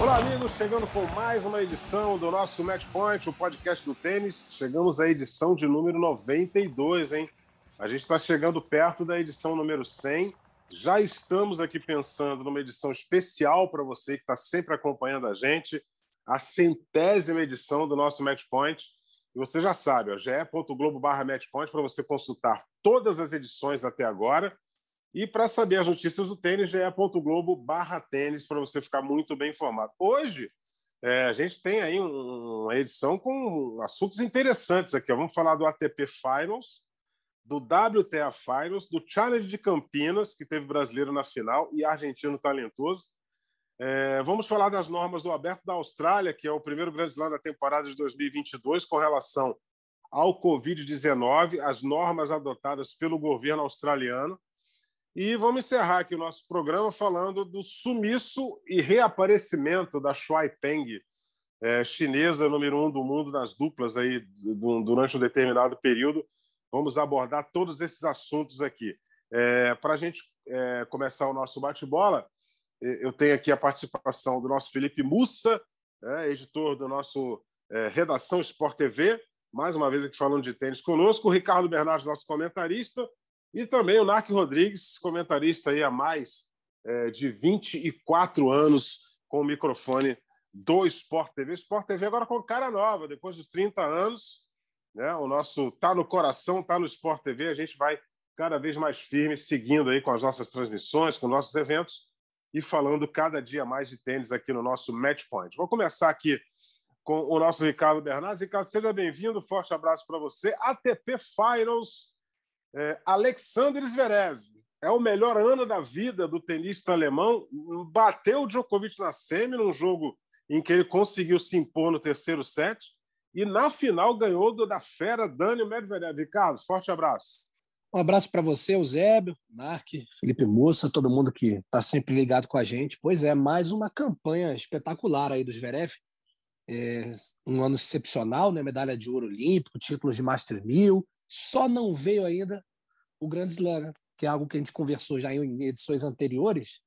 Olá, amigos, chegando com mais uma edição do nosso Match Point, o podcast do tênis. Chegamos à edição de número 92, hein? A gente está chegando perto da edição número 100. Já estamos aqui pensando numa edição especial para você que está sempre acompanhando a gente, a centésima edição do nosso Match Point. E você já sabe, ó, ge.globo barra Matchpoint para você consultar todas as edições até agora e para saber as notícias do tênis, ge.globo barra tênis, para você ficar muito bem informado. Hoje, é, a gente tem aí um, uma edição com assuntos interessantes aqui. Ó. Vamos falar do ATP Finals, do WTA Finals, do Challenge de Campinas, que teve brasileiro na final e argentino talentoso. É, vamos falar das normas do Aberto da Austrália, que é o primeiro grande slam da temporada de 2022, com relação ao Covid-19, as normas adotadas pelo governo australiano. E vamos encerrar aqui o nosso programa falando do sumiço e reaparecimento da Shuai Peng, é, chinesa número um do mundo nas duplas aí durante um determinado período. Vamos abordar todos esses assuntos aqui. É, Para a gente é, começar o nosso bate-bola, eu tenho aqui a participação do nosso Felipe Mussa, é, editor do nosso é, Redação Sport TV, mais uma vez aqui falando de tênis conosco, o Ricardo Bernardes, nosso comentarista, e também o Narc Rodrigues, comentarista aí há mais é, de 24 anos com o microfone do Sport TV. Sport TV agora com cara nova, depois dos 30 anos. Né? O nosso tá no coração, tá no Sport TV. A gente vai cada vez mais firme, seguindo aí com as nossas transmissões, com nossos eventos e falando cada dia mais de tênis aqui no nosso Match Point. Vou começar aqui com o nosso Ricardo Bernardes. Ricardo, seja bem-vindo. Forte abraço para você. ATP Finals é, Alexander Zverev é o melhor ano da vida do tenista alemão. Bateu o Djokovic na semi, num jogo em que ele conseguiu se impor no terceiro set. E na final ganhou do, da fera Daniel Medvedev. Ricardo, forte abraço. Um abraço para você, Eusébio, Mark, Felipe Moça, todo mundo que está sempre ligado com a gente. Pois é, mais uma campanha espetacular aí do Zverev. É um ano excepcional, né? medalha de ouro olímpico, títulos de Master 1000, só não veio ainda o Grande Slam, né? que é algo que a gente conversou já em edições anteriores,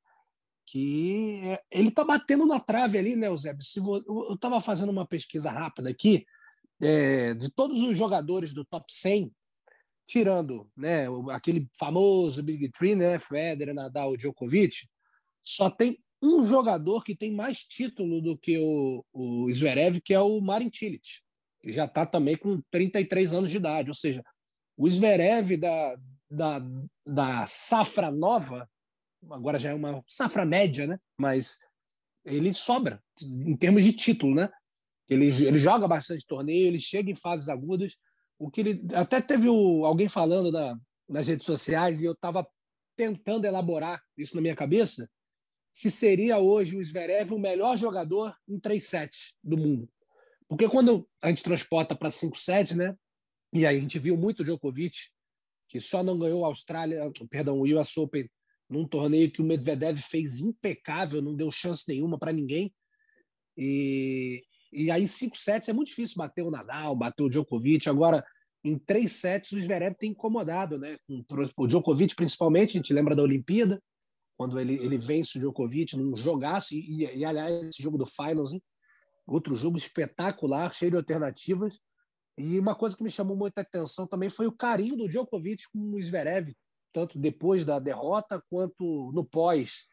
que é, ele está batendo na trave ali, né, Eusébio? Se eu estava fazendo uma pesquisa rápida aqui, é, de todos os jogadores do top 100, tirando né, aquele famoso Big Three, né, Federer, Nadal, Djokovic, só tem um jogador que tem mais título do que o, o Zverev, que é o Marin Cilic, que já está também com 33 anos de idade, ou seja, o Zverev da, da, da safra nova, agora já é uma safra média, né? mas ele sobra em termos de título. Né? Ele, ele joga bastante torneio, ele chega em fases agudas. O que ele até teve o, alguém falando na, nas redes sociais e eu estava tentando elaborar isso na minha cabeça se seria hoje o Zverev o melhor jogador em 3 sets do mundo. Porque quando a gente transporta para 5 sets, né? E aí a gente viu muito Djokovic, que só não ganhou a Austrália, perdão, o US Open num torneio que o Medvedev fez impecável, não deu chance nenhuma para ninguém. E, e aí, cinco sets é muito difícil bater o Nadal, bater o Djokovic. Agora, em três sets, o Zverev tem incomodado, né? O Djokovic, principalmente, a gente lembra da Olimpíada, quando ele, ele vence o Djokovic num jogaço, e, e aliás, esse jogo do Finals, hein? outro jogo espetacular, cheio de alternativas. E uma coisa que me chamou muita atenção também foi o carinho do Djokovic com o Zverev, tanto depois da derrota quanto no pós,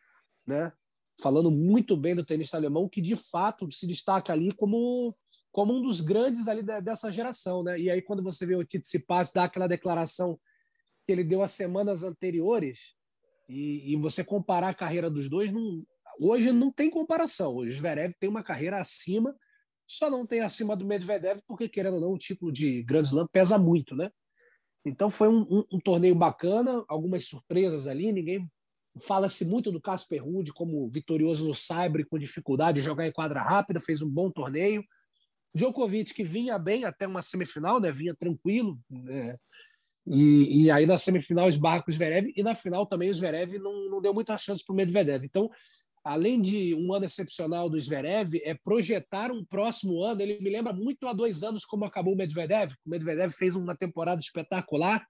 né? Falando muito bem do tenista alemão, que de fato se destaca ali como, como um dos grandes ali dessa geração, né? E aí quando você vê o Tsitsipas dar aquela declaração que ele deu as semanas anteriores e, e você comparar a carreira dos dois, não, hoje não tem comparação. O Zverev tem uma carreira acima só não tem acima do Medvedev, porque, querendo ou não, o título de Grand Slam pesa muito, né? Então foi um, um, um torneio bacana, algumas surpresas ali, ninguém fala-se muito do Casper Ruud como vitorioso no Sabre com dificuldade de jogar em quadra rápida, fez um bom torneio. Djokovic, que vinha bem até uma semifinal, né? vinha tranquilo, né? e, e aí na semifinal esbarra com o Zverev, e na final também o Zverev não, não deu muita chance para o Medvedev. Então, além de um ano excepcional do Zverev, é projetar um próximo ano. Ele me lembra muito há dois anos como acabou o Medvedev. O Medvedev fez uma temporada espetacular.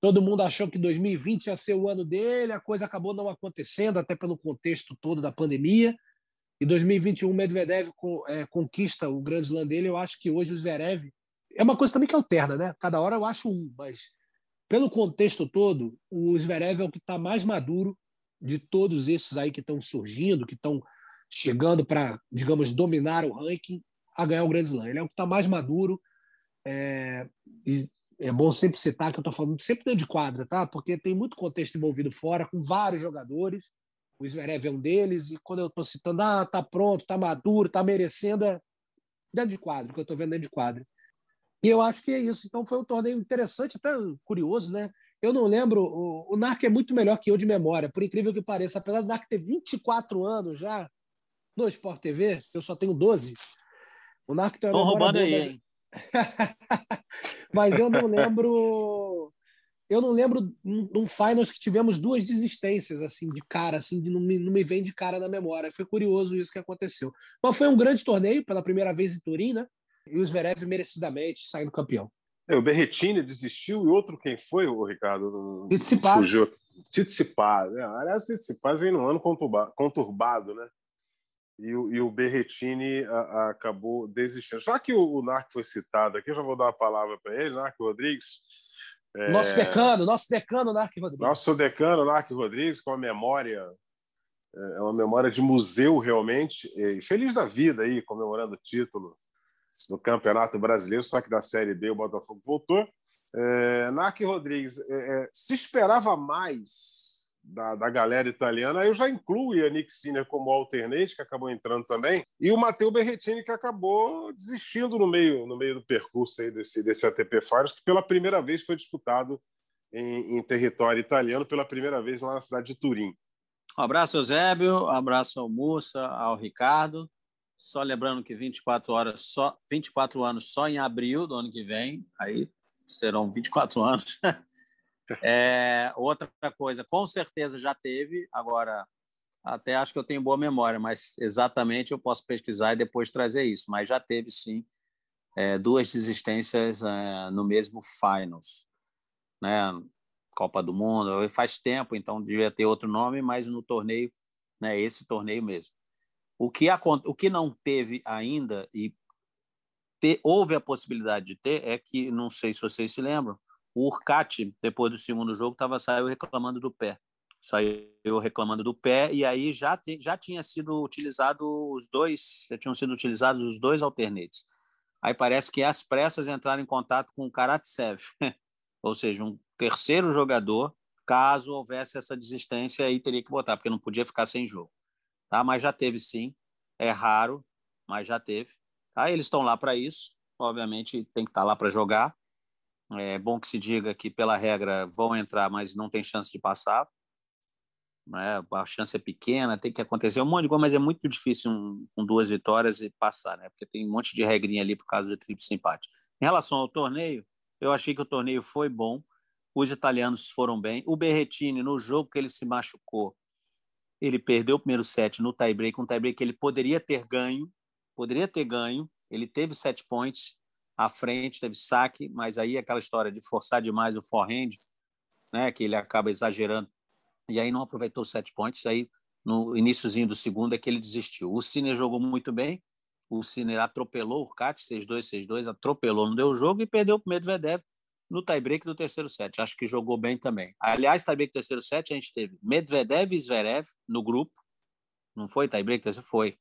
Todo mundo achou que 2020 ia ser o ano dele, a coisa acabou não acontecendo, até pelo contexto todo da pandemia. E 2021 o Medvedev é, conquista o grande slam dele. Eu acho que hoje o Zverev é uma coisa também que alterna, né? Cada hora eu acho um, mas pelo contexto todo, o Zverev é o que está mais maduro de todos esses aí que estão surgindo, que estão chegando para, digamos, dominar o ranking a ganhar o Grand Slam. Ele é o que está mais maduro. É, é bom sempre citar que eu estou falando sempre dentro de quadra, tá? Porque tem muito contexto envolvido fora, com vários jogadores o Zverev é um deles, e quando eu estou citando, ah, tá pronto, tá maduro, tá merecendo, é dentro de quadro, que eu estou vendo dentro de quadro. E eu acho que é isso. Então foi um torneio interessante, até curioso, né? Eu não lembro, o, o Narc é muito melhor que eu de memória, por incrível que pareça. Apesar do Narc ter 24 anos já no Sport TV, eu só tenho 12. O Narc tem uma Estão roubando boa, aí, mas... mas eu não lembro eu não lembro num finals que tivemos duas desistências assim de cara, assim, de não me, não me vem de cara na memória. Foi curioso isso que aconteceu. Mas foi um grande torneio pela primeira vez em Turim, né? E o Zverev merecidamente saindo campeão. É, o Berretini desistiu e outro quem foi, o Ricardo? Tsitsipas. Fugiu. Tsitsipas. Né? Aliás, Tsitsipas vem num ano conturbado, né? E o, e o Berretini a, a, acabou desistindo. Só que o, o Narc foi citado aqui, eu já vou dar a palavra para ele, Narc Rodrigues é... Nosso decano, nosso decano Narc Rodrigues. Nosso decano Narc Rodrigues, com a memória, é, é uma memória de museu realmente, e feliz da vida aí, comemorando o título do Campeonato Brasileiro, só que da Série B o Botafogo voltou. É, Rodrigues, é, é, se esperava mais da, da galera italiana, eu já incluo o Yannick Sinner como alternate, que acabou entrando também, e o Matteo Berrettini, que acabou desistindo no meio, no meio do percurso aí desse, desse ATP Finals, que pela primeira vez foi disputado em, em, território italiano, pela primeira vez lá na cidade de Turim. Um abraço, Eusébio, um abraço ao Mussa, ao Ricardo. Só lembrando que 24 horas só 24 anos só em abril do ano que vem, aí serão 24 anos. É, outra coisa, com certeza já teve, agora até acho que eu tenho boa memória, mas exatamente eu posso pesquisar e depois trazer isso. Mas já teve sim é, duas desistências é, no mesmo finals, né? Copa do Mundo, faz tempo, então devia ter outro nome, mas no torneio, né? Esse torneio mesmo. O que, o que não teve ainda e ter, houve a possibilidade de ter é que não sei se vocês se lembram, o Urcati, depois do segundo jogo, tava, saiu reclamando do pé. Saiu reclamando do pé, e aí já, te, já tinha sido utilizado os dois, já tinham sido utilizados os dois alternates. Aí parece que as pressas entraram em contato com o Karatsev, ou seja, um terceiro jogador, caso houvesse essa desistência, aí teria que botar, porque não podia ficar sem jogo. Tá? Mas já teve sim, é raro, mas já teve. Tá? Eles estão lá para isso, obviamente tem que estar tá lá para jogar, é bom que se diga que, pela regra, vão entrar, mas não tem chance de passar. Né? A chance é pequena, tem que acontecer um monte de coisa, mas é muito difícil um, com duas vitórias e passar, né? porque tem um monte de regrinha ali por causa do tríplice empate. Em relação ao torneio, eu achei que o torneio foi bom, os italianos foram bem. O Berretini, no jogo que ele se machucou, ele perdeu o primeiro set no tie-break, um tie-break que ele poderia ter ganho, poderia ter ganho, ele teve sete points, à frente, teve saque, mas aí aquela história de forçar demais o forehand, né, que ele acaba exagerando, e aí não aproveitou sete pontos, aí no iníciozinho do segundo é que ele desistiu. O Cine jogou muito bem, o Cine atropelou o Cat, 6-2, 6-2, atropelou, não deu o jogo e perdeu o Medvedev no tie-break do terceiro set. Acho que jogou bem também. Aliás, tie-break do terceiro set, a gente teve Medvedev e Zverev no grupo. Não foi tie-break? Foi.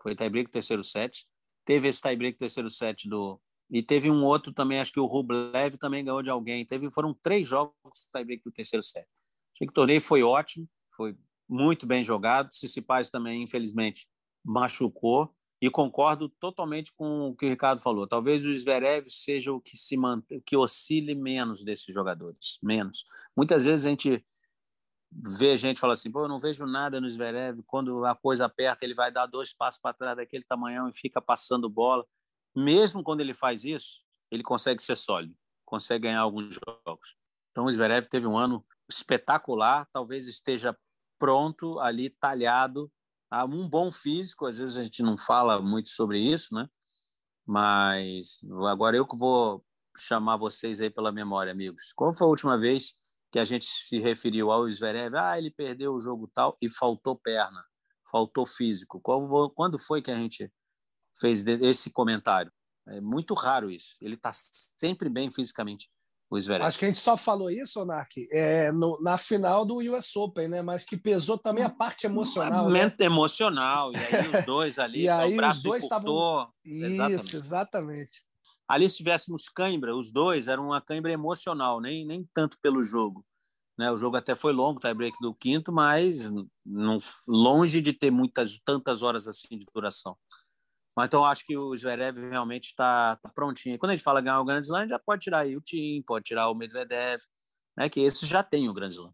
Foi tie-break do terceiro set. Teve esse tie-break do terceiro set do, e teve um outro também, acho que o Rublev também ganhou de alguém. Teve, foram três jogos tie-break do terceiro set. Achei que o torneio foi ótimo, foi muito bem jogado. Cicipaz também, infelizmente, machucou. E concordo totalmente com o que o Ricardo falou. Talvez o Zverev seja o que se mantém, que oscile menos desses jogadores, menos. Muitas vezes a gente vê gente falar assim, pô, eu não vejo nada no Zverev. Quando a coisa aperta, ele vai dar dois passos para trás daquele tamanhão e fica passando bola mesmo quando ele faz isso, ele consegue ser sólido, consegue ganhar alguns jogos. Então o Zverev teve um ano espetacular, talvez esteja pronto ali, talhado, um bom físico. Às vezes a gente não fala muito sobre isso, né? Mas agora eu que vou chamar vocês aí pela memória, amigos. Qual foi a última vez que a gente se referiu ao Zverev? Ah, ele perdeu o jogo tal e faltou perna, faltou físico. Qual, quando foi que a gente fez esse comentário? É muito raro isso. Ele está sempre bem fisicamente o Zverev. Acho que a gente só falou isso, Nark, é, no, na final do US Open, né? Mas que pesou também a parte emocional. Né? emocional. E aí os dois ali, e aí o braço os dois estavam. Isso, exatamente. exatamente. Ali, se tivéssemos cãibra, os dois eram uma cãibra emocional, nem, nem tanto pelo jogo. Né? O jogo até foi longo, tie break do quinto, mas não, longe de ter muitas tantas horas assim de duração. Mas então acho que o Zverev realmente está tá prontinho. Quando a gente fala ganhar o Grand Slam, já pode tirar aí o Tim, pode tirar o Medvedev, né? Que esse já tem o Grand Slam.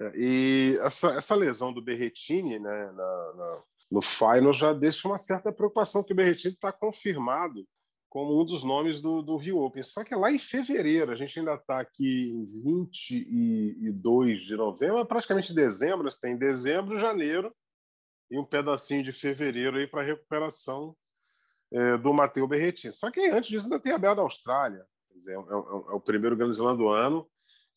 É, e essa, essa lesão do Berretini, né, na, na, no final já deixa uma certa preocupação que o Berretini está confirmado como um dos nomes do, do Rio Open. Só que é lá em fevereiro, a gente ainda está aqui em 22 de novembro, praticamente dezembro, você tem dezembro, janeiro e um pedacinho de fevereiro aí para recuperação é, do Matteo Berrettini. Só que antes disso ainda tem a Bela da Austrália. Dizer, é, é, é, o primeiro Grande Slam do ano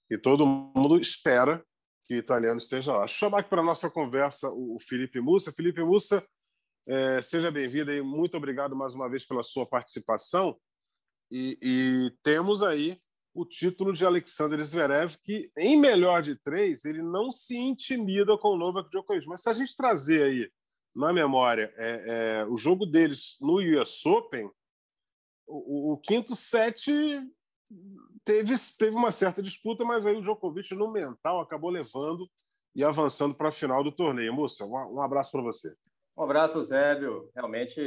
e todo mundo espera que o italiano esteja lá. Deixa eu chamar aqui para a nossa conversa o Felipe Mussa. Felipe Mussa, é, seja bem-vindo e muito obrigado mais uma vez pela sua participação. E, e, temos aí o título de Alexander Zverev, que em melhor de três, ele não se intimida com o Novak Djokovic. Mas se a gente trazer aí na memória é, é, o jogo deles no US Open, o, o, quinto set teve, teve uma certa disputa, mas aí o Djokovic, no mental, acabou levando e avançando para a final do torneio. Moça, um, um abraço para você. Um abraço, Zébio. Realmente,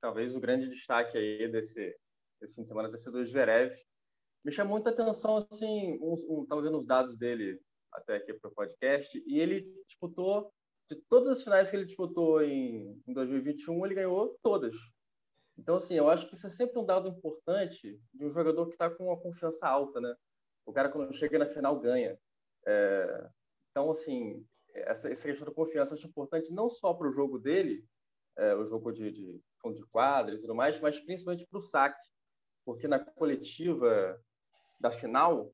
talvez o grande destaque aí desse, desse fim de semana tenha sido o Zverev. Me chamou muita atenção, assim, um, um, vendo os dados dele até aqui para o podcast, e ele disputou de todas as finais que ele disputou em, em 2021, ele ganhou todas. Então, assim, eu acho que isso é sempre um dado importante de um jogador que está com uma confiança alta, né? O cara, quando chega na final, ganha. É... Então, assim, essa, essa questão da confiança acho importante não só para o jogo dele, é, o jogo de, de fundo de quadra e tudo mais, mas principalmente para o saque. Porque na coletiva da final,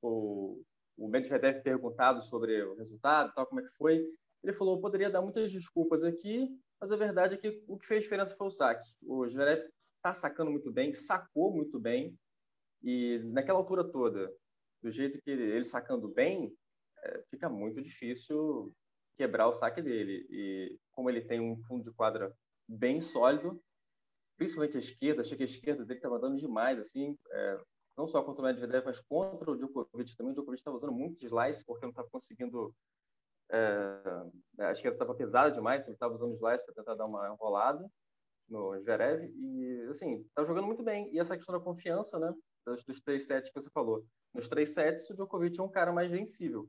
o, o Medvedev perguntado sobre o resultado, tal, como é que foi, ele falou: poderia dar muitas desculpas aqui, mas a verdade é que o que fez diferença foi o saque. O Zverev está sacando muito bem, sacou muito bem, e naquela altura toda, do jeito que ele, ele sacando bem, é, fica muito difícil quebrar o saque dele. E como ele tem um fundo de quadra bem sólido, principalmente a esquerda, achei que a esquerda dele estava dando demais, assim, é, não só contra o Medvedev, mas contra o Djokovic também. O Djokovic estava usando muito slice porque não estava conseguindo é, a esquerda estava pesada demais, estava usando slice para tentar dar uma enrolada no Zverev e assim está jogando muito bem. E essa questão da confiança né dos, dos três sets que você falou. Nos três sets o Djokovic é um cara mais vencível.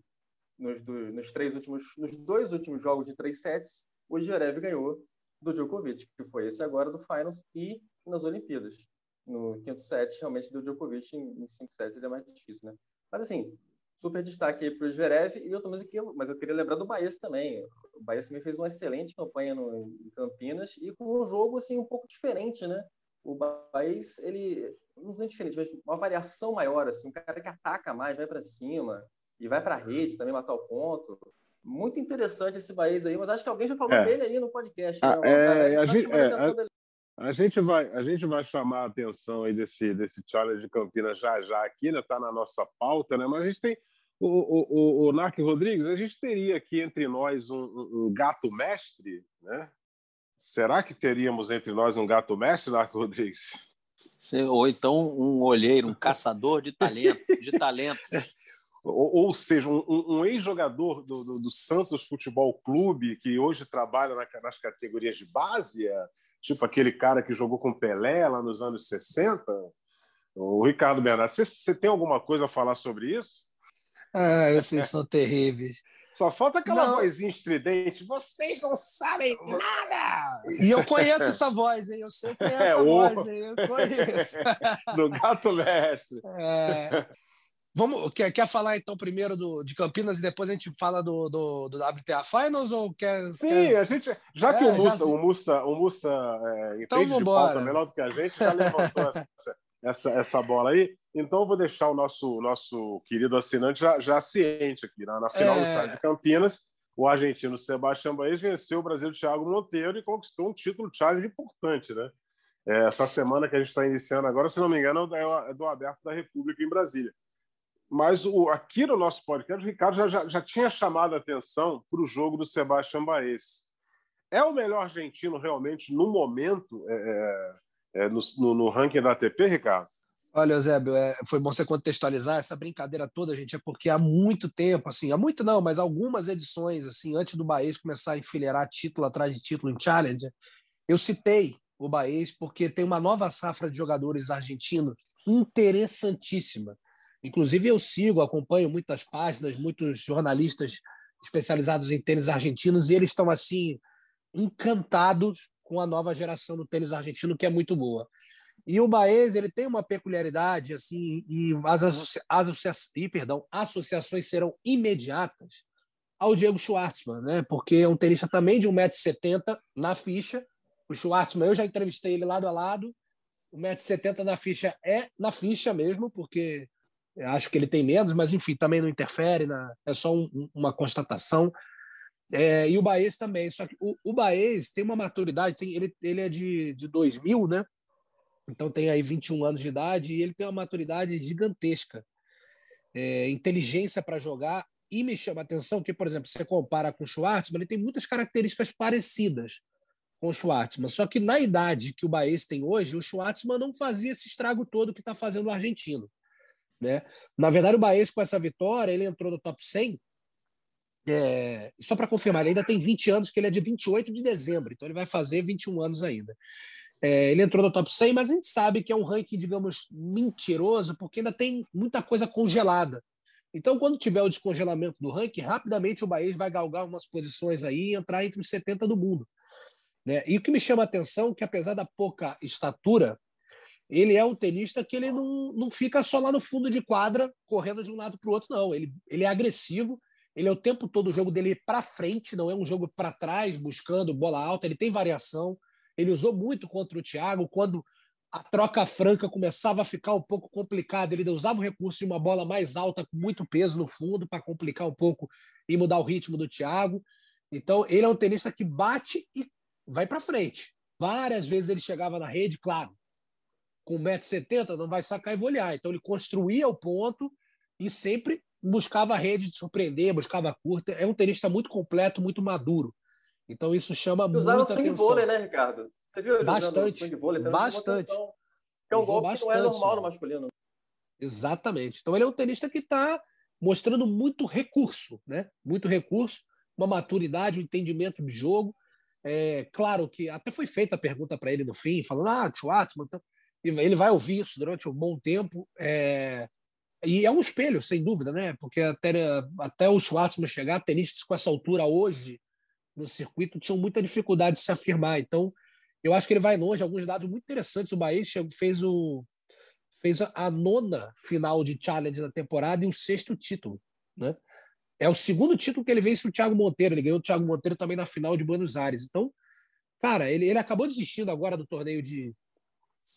Nos, do, nos três últimos nos dois últimos jogos de três sets o Zverev ganhou do Djokovic que foi esse agora do Finals e nas Olimpíadas. No quinto set realmente do Djokovic em, em cinco sets ele é mais difícil né? Mas assim super destaque aí para o Zverev e eu mas mas eu queria lembrar do Baez também. O Baez também fez uma excelente campanha no, em Campinas e com um jogo assim um pouco diferente, né? O Baez, ele não é diferente, mas uma variação maior assim, um cara que ataca mais, vai para cima e vai para a rede também matar o ponto. Muito interessante esse Baez aí, mas acho que alguém já falou é. dele aí no podcast. Ah, né? é, a, gente, é, a, a, gente vai, a gente vai chamar a atenção aí desse, desse challenge de Campinas já já aqui, né? Tá na nossa pauta, né? Mas a gente tem o, o, o, o Narc Rodrigues, a gente teria aqui entre nós um, um, gato mestre, né? Será que teríamos entre nós um gato mestre, Narc Rodrigues? Ou então um olheiro, um caçador de talento, de talento. Ou, ou, seja, um, um ex-jogador do, do, do, Santos Futebol Clube que hoje trabalha na, nas categorias de base, é, tipo aquele cara que jogou com Pelé lá nos anos 60. O Ricardo Bernardo, você, você tem alguma coisa a falar sobre isso? Ah, vocês são terríveis. Só falta aquela não. vozinha estridente. Vocês não sabem nada! E eu conheço essa voz, hein? Eu sei que é essa é, voz, hein? Eu conheço. Do Gato Mestre. É. Vamos, quer, quer falar então primeiro do, de Campinas e depois a gente fala do, do, do WTA Finals ou quer? Sim, quer... a gente já é, que o Mussa, já... o Mussa, o Mussa é, então, entende de pauta melhor do que a gente, já levantou essa, essa, essa bola aí. Então, eu vou deixar o nosso, nosso querido assinante já, já ciente aqui. Na, na final é... do de Campinas, o argentino Sebastião Baez venceu o brasileiro Thiago Monteiro e conquistou um título challenge importante, né? É, essa semana que a gente está iniciando agora, se não me engano, é do Aberto da República em Brasília. Mas o, aqui no nosso podcast, o Ricardo já, já, já tinha chamado a atenção para o jogo do Sebastião Baez. É o melhor argentino realmente no momento é, é é, no, no, no, ranking da ATP, Ricardo? Olha, Eusébio, é, foi bom você contextualizar essa brincadeira toda, gente, é porque há muito tempo, assim, há muito não, mas algumas edições, assim, antes do Baez começar a enfileirar título atrás de título em Challenger, eu citei o Baez porque tem uma nova safra de jogadores argentinos interessantíssima. Inclusive, eu sigo, acompanho muitas páginas, muitos jornalistas especializados em tênis argentinos, e eles estão, assim, encantados com a nova geração do tênis argentino, que é muito boa. E o Baez ele tem uma peculiaridade, assim, e as, associa associa e, perdão, associações serão imediatas ao Diego Schwartzman, né? porque é um tenista também de 1,70m na ficha. O Schwartzman, eu já entrevistei ele lado a lado. 1,70m na ficha é na ficha mesmo, porque acho que ele tem menos, mas enfim, também não interfere, na, é só um, uma constatação. É, e o Baez também. Só que o, o Baez tem uma maturidade, tem, ele, ele é de, de 2000, né? Então tem aí 21 anos de idade e ele tem uma maturidade gigantesca. É, inteligência para jogar. E me chama a atenção que, por exemplo, você compara com o Schwartzman, ele tem muitas características parecidas com o Schwartzman. Só que na idade que o Baez tem hoje, o Schwartzman não fazia esse estrago todo que está fazendo o argentino. Né? Na verdade, o Baez, com essa vitória, ele entrou no top 100 é, só para confirmar, ele ainda tem 20 anos, que ele é de 28 de dezembro, então ele vai fazer 21 anos ainda. É, ele entrou no top 100, mas a gente sabe que é um ranking, digamos, mentiroso, porque ainda tem muita coisa congelada. Então, quando tiver o descongelamento do ranking, rapidamente o Bahia vai galgar umas posições aí e entrar entre os 70 do mundo. Né? E o que me chama a atenção é que, apesar da pouca estatura, ele é um tenista que ele não, não fica só lá no fundo de quadra, correndo de um lado para o outro, não. Ele, ele é agressivo, ele é o tempo todo o jogo dele para frente, não é um jogo para trás, buscando bola alta. Ele tem variação. Ele usou muito contra o Thiago quando a troca franca começava a ficar um pouco complicada. Ele usava o recurso de uma bola mais alta com muito peso no fundo para complicar um pouco e mudar o ritmo do Thiago. Então, ele é um tenista que bate e vai para frente. Várias vezes ele chegava na rede, claro, com 1,70m, não vai sacar e vou olhar. Então, ele construía o ponto e sempre buscava a rede de surpreender, buscava a curta. É um tenista muito completo, muito maduro. Então isso chama muito atenção. Usava vôlei, né, Ricardo? Você viu ele bastante, vôlei, bastante. é um golpe bastante, que não é normal no masculino. Exatamente. Então ele é um tenista que está mostrando muito recurso, né? Muito recurso, uma maturidade, um entendimento de jogo. É, claro que até foi feita a pergunta para ele no fim, falando, ah, Schwartzman, então... ele vai ouvir isso durante um bom tempo. É, e é um espelho, sem dúvida, né? Porque até, até o Schwartzman chegar, tenistas com essa altura hoje no circuito tinham muita dificuldade de se afirmar. Então, eu acho que ele vai longe. Alguns dados muito interessantes. O Bahia fez, o, fez a nona final de challenge na temporada e o sexto título. Né? É o segundo título que ele vence o Thiago Monteiro. Ele ganhou o Thiago Monteiro também na final de Buenos Aires. Então, cara, ele, ele acabou desistindo agora do torneio de.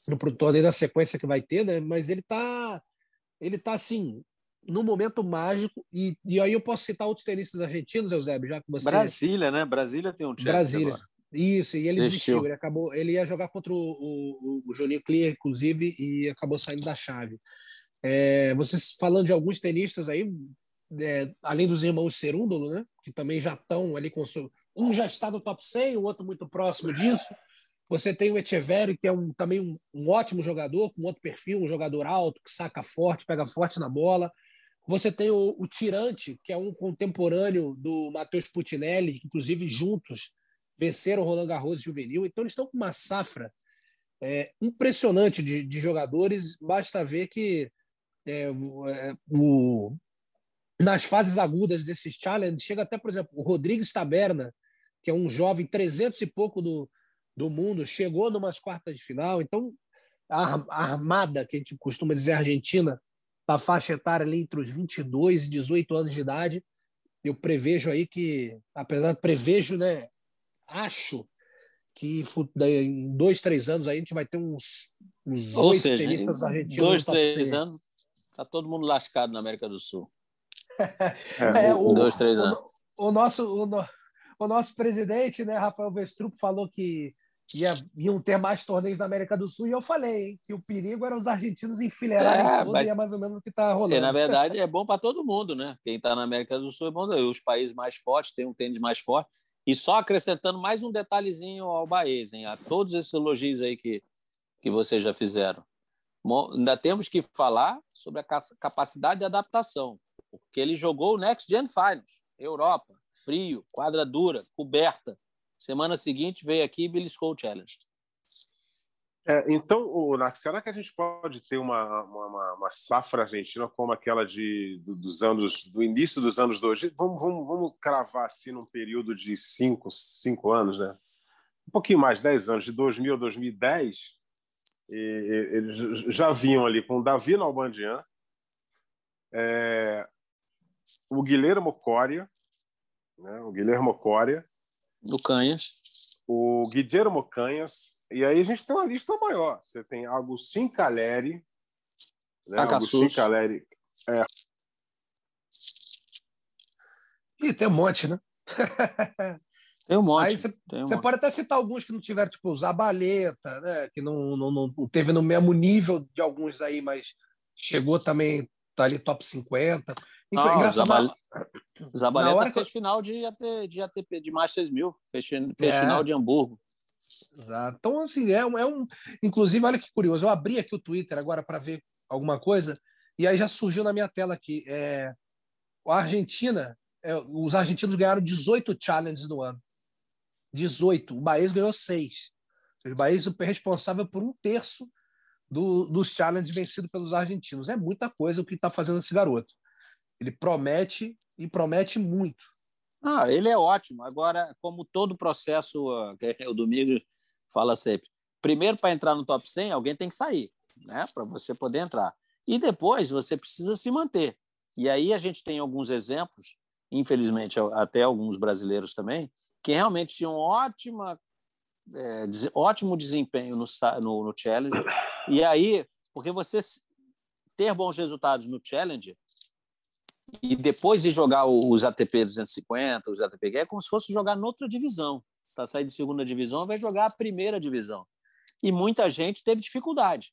No torneio da sequência que vai ter, né? Mas ele está ele está assim, num momento mágico, e, e aí eu posso citar outros tenistas argentinos, Eusébio, já que você. Brasília, né? Brasília tem um Brasília. Agora. Isso, e ele desistiu. desistiu. Ele acabou, ele ia jogar contra o, o, o Juninho Clear, inclusive, e acabou saindo da chave. É, vocês falando de alguns tenistas aí, é, além dos irmãos Cerúndolo, né? Que também já estão ali com o um já está no top 100, o outro muito próximo disso. Você tem o Echeverri, que é um, também um, um, ótimo jogador, com outro perfil, um jogador alto, que saca forte, pega forte na bola. Você tem o, o Tirante, que é um contemporâneo do Matheus Putinelli, que inclusive juntos venceram o Roland Garros juvenil. Então eles estão com uma safra é, impressionante de, de, jogadores. Basta ver que é, é o, nas fases agudas desses challenges, chega até, por exemplo, o Rodrigues Taberna, que é um jovem 300 e pouco do, do mundo, chegou numas quartas de final. Então, a, armada, que a gente costuma dizer Argentina, da faixa etária ali entre os 22 e 18 anos de idade, eu prevejo aí que, apesar de prevejo, né, acho que em dois, três anos aí a gente vai ter uns, uns Ou seja, tenistas argentinos. Dois, três anos, tá todo mundo lascado na América do Sul. é, é, o, dois, três anos. O, o nosso, o, o, nosso presidente, né, Rafael Vestrup, falou que ia, iam ter mais torneios na América do Sul e eu falei hein, que o perigo era os argentinos enfileirarem é, tudo e é mais ou menos o que está rolando. na verdade, é bom para todo mundo, né? Quem está na América do Sul é bom. Os países mais fortes têm um tênis mais forte. E só acrescentando mais um detalhezinho ao Baez, hein? a todos esses elogios aí que, que vocês já fizeram. Ainda temos que falar sobre a capacidade de adaptação, porque ele jogou o Next Gen Finals, Europa, frio, quadra dura, coberta. Semana seguinte veio aqui e beliscou o Challenge. É, então, Narc, será que a gente pode ter uma, uma, uma safra argentina como aquela de, do, dos anos do início dos anos 2000? Vamos, vamos, vamos cravar assim num período de cinco, cinco anos, né? Um pouquinho mais, dez anos, de 2000 a 2010, e, eles já vinham ali com o Davi Nalbandian, é, o Guilherme Coria, né? o Guilherme Coria, do Canhas, o Guilherme Canhas, e aí a gente tem uma lista maior. Você tem Agustin Caleri, né? Agustin Caleri. É. E tem um monte, né? Tem um monte. Você, você pode até citar alguns que não tiveram, tipo, o Zabaleta, né? Que não, não, não teve no mesmo nível de alguns aí, mas chegou também, tá ali top 50. Não, Zabal... Zabaleta fez que... final de, AT, de ATP, de 6 mil, fez, fez é. final de Hamburgo. Exato. Então, assim, é um, é um. Inclusive, olha que curioso, eu abri aqui o Twitter agora para ver alguma coisa, e aí já surgiu na minha tela aqui. É, a Argentina, é, os argentinos ganharam 18 challenges no ano. 18. O Baez ganhou 6. O Baez é responsável por um terço do, dos challenges vencidos pelos argentinos. É muita coisa o que está fazendo esse garoto. Ele promete e promete muito. Ah, ele é ótimo. Agora, como todo processo, o Domingo fala sempre, primeiro para entrar no top 100, alguém tem que sair, né, para você poder entrar. E depois você precisa se manter. E aí a gente tem alguns exemplos, infelizmente até alguns brasileiros também, que realmente tinham ótima, é, ótimo desempenho no, no, no Challenge. E aí, porque você ter bons resultados no Challenge e depois de jogar os ATP 250, os ATP, é como se fosse jogar noutra divisão. Você está saindo de segunda divisão, vai jogar a primeira divisão. E muita gente teve dificuldade.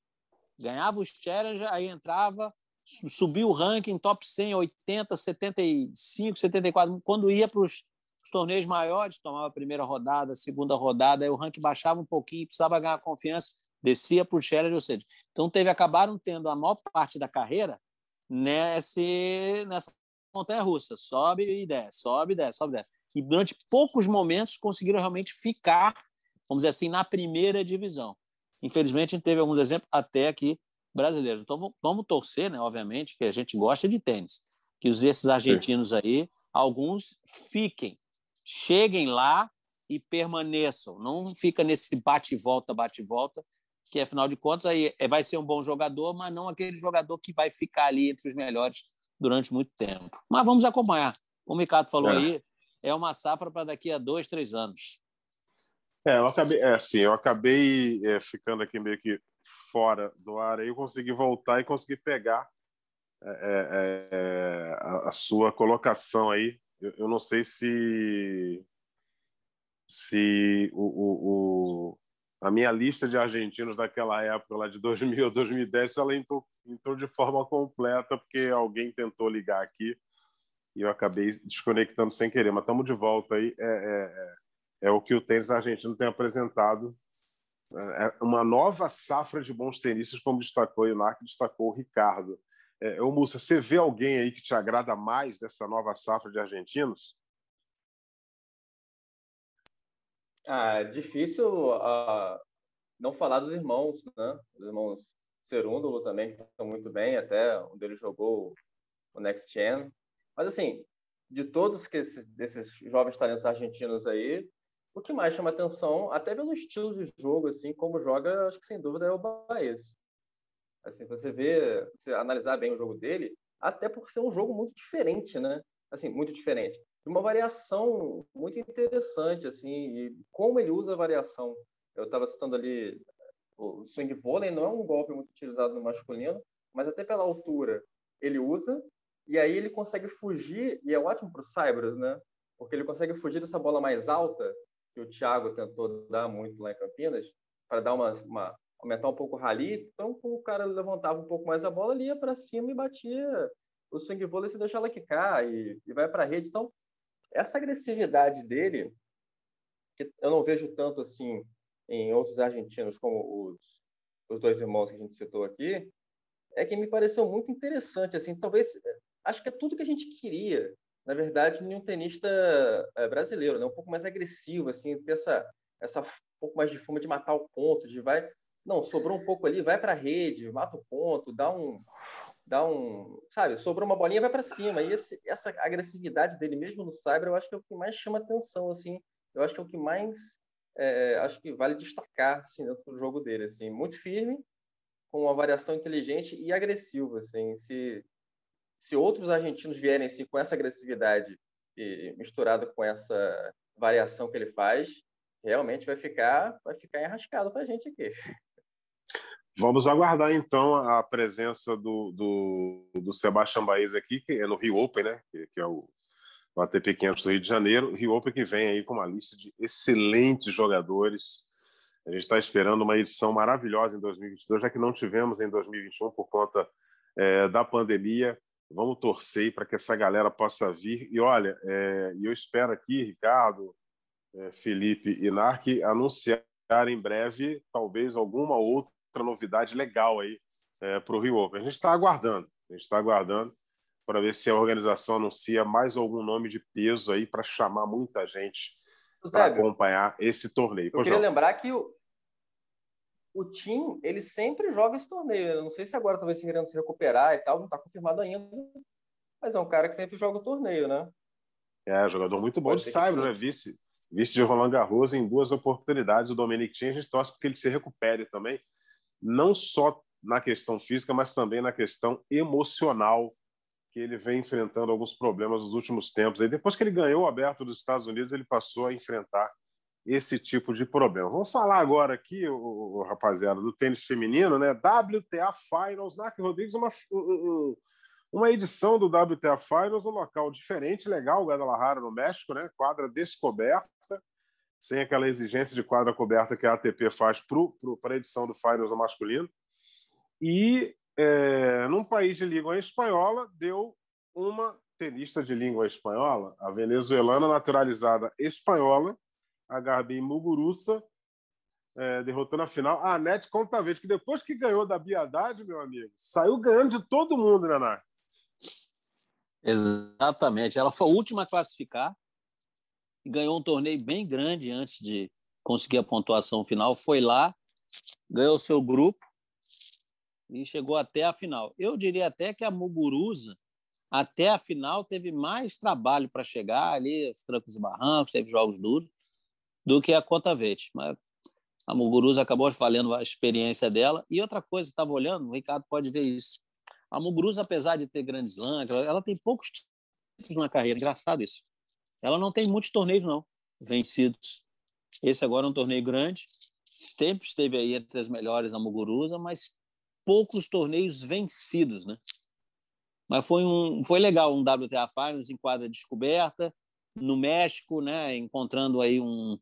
Ganhava os Challenger, aí entrava, subiu o ranking, top 100, 80, 75, 74. Quando ia para os torneios maiores, tomava a primeira rodada, a segunda rodada, aí o ranking baixava um pouquinho, precisava ganhar confiança, descia para o Challenger, ou seja, então teve, acabaram tendo a maior parte da carreira nesse, nessa montanha russa. Sobe e desce, sobe e desce, sobe e desce. E durante poucos momentos conseguiram realmente ficar, vamos dizer assim, na primeira divisão. Infelizmente, a gente teve alguns exemplos até aqui brasileiros. Então, vamos torcer, né, obviamente, que a gente gosta de tênis. Que esses argentinos aí, alguns fiquem, cheguem lá e permaneçam. Não fica nesse bate-volta, bate-volta, que afinal de contas aí é, vai ser um bom jogador, mas não aquele jogador que vai ficar ali entre os melhores durante muito tempo. Mas vamos acompanhar. Como o Ricardo falou é. aí, é uma safra para daqui a dois, três anos. É, eu acabei, é, assim, eu acabei é, ficando aqui meio que fora do ar, aí eu consegui voltar e consegui pegar é, é, é a, a, sua colocação aí. Eu, eu, não sei se se o, o, a minha lista de argentinos daquela época, lá de 2000 a 2010, ela entrou, entrou de forma completa, porque alguém tentou ligar aqui e eu acabei desconectando sem querer. Mas estamos de volta aí. É, é, é, é o que o tênis argentino tem apresentado. É, é uma nova safra de bons tenistas, como destacou o Inar, destacou o Ricardo. É, ô, Mussa, você vê alguém aí que te agrada mais dessa nova safra de argentinos? Ah, é difícil uh, não falar dos irmãos, né? Os irmãos Cerúndolo também, que estão muito bem, até onde ele jogou o Next Gen. Mas, assim, de todos que esses, desses jovens talentos argentinos aí, o que mais chama atenção, até pelo estilo de jogo, assim, como joga, acho que sem dúvida é o Baez. Assim, você vê, você analisar bem o jogo dele, até por ser um jogo muito diferente, né? Assim, muito diferente. De uma variação muito interessante, assim, e como ele usa a variação. Eu estava citando ali, o swing vôlei não é um golpe muito utilizado no masculino, mas até pela altura ele usa, e aí ele consegue fugir, e é ótimo para o Cybers, né? Porque ele consegue fugir dessa bola mais alta, que o Thiago tentou dar muito lá em Campinas, para dar uma, uma, aumentar um pouco o rally. Então, o cara levantava um pouco mais a bola, ele ia para cima e batia o swing vôlei, você deixa ela quicar e, e vai para a rede. Então, essa agressividade dele, que eu não vejo tanto assim em outros argentinos como os, os dois irmãos que a gente citou aqui, é que me pareceu muito interessante. Assim, talvez, acho que é tudo que a gente queria, na verdade, em um tenista eh, brasileiro, né? um pouco mais agressivo, assim, ter essa, essa um pouco mais de fome de matar o ponto, de vai não, sobrou um pouco ali, vai para a rede, mata o ponto, dá um, dá um, sabe, sobrou uma bolinha, vai para cima. E esse, essa agressividade dele mesmo no cyber, eu acho que é o que mais chama atenção, assim. Eu acho que é o que mais, é, acho que vale destacar assim, dentro do jogo dele, assim, muito firme, com uma variação inteligente e agressiva, assim. Se se outros argentinos vierem assim, com essa agressividade e misturada com essa variação que ele faz, realmente vai ficar vai ficar enrascado para a gente aqui. Vamos aguardar então a presença do, do, do Sebastião Baez aqui, que é no Rio Open, né? Que, que é o, o ATP 500 do Rio de Janeiro. Rio Open que vem aí com uma lista de excelentes jogadores. A gente está esperando uma edição maravilhosa em 2022, já que não tivemos em 2021 por conta é, da pandemia. Vamos torcer para que essa galera possa vir. E olha, é, eu espero aqui, Ricardo, é, Felipe e Narc, anunciar em breve talvez alguma outra outra novidade legal aí é, para o Rio Open. A gente está aguardando, a gente está aguardando para ver se a organização anuncia mais algum nome de peso aí para chamar muita gente para acompanhar esse torneio. Eu queria lembrar que o, o Tim ele sempre joga esse torneio. Eu não sei se agora talvez se querendo se recuperar e tal, não está confirmado ainda, mas é um cara que sempre joga o torneio, né? É, jogador muito bom Pode de Cyber, né? Vice, vice de Roland Garros em duas oportunidades. O Dominic Thiem, a gente torce porque ele se recupere também não só na questão física, mas também na questão emocional, que ele vem enfrentando alguns problemas nos últimos tempos. E depois que ele ganhou o aberto dos Estados Unidos, ele passou a enfrentar esse tipo de problema. Vamos falar agora aqui, o, rapaziada, do tênis feminino, né? WTA Finals, Nac Rodrigues, uma, uma edição do WTA Finals, um local diferente, legal, Guadalajara, no México, né? Quadra descoberta sem aquela exigência de quadra coberta que a ATP faz para a edição do Finals no masculino. E é, num país de língua espanhola, deu uma tenista de língua espanhola, a venezuelana naturalizada espanhola, a Garbi Muguruza, é, derrotando a final a Anete Contavete, que depois que ganhou da Biadade, meu amigo, saiu ganhando de todo mundo, Nath? Exatamente. Ela foi a última a classificar, ganhou um torneio bem grande antes de conseguir a pontuação final. Foi lá, ganhou seu grupo e chegou até a final. Eu diria até que a Muguruza, até a final, teve mais trabalho para chegar ali, os trancos e barrancos, teve jogos duros, do que a Contavete. Mas a Muguruza acabou falhando a experiência dela. E outra coisa, estava olhando, o Ricardo pode ver isso. A Muguruza, apesar de ter grandes lãs, ela tem poucos títulos na carreira. Engraçado isso. Ela não tem muitos torneios, não, vencidos. Esse agora é um torneio grande. Sempre esteve aí entre as melhores a Muguruza, mas poucos torneios vencidos, né? Mas foi um foi legal um WTA Finals em quadra descoberta no México, né? Encontrando aí um,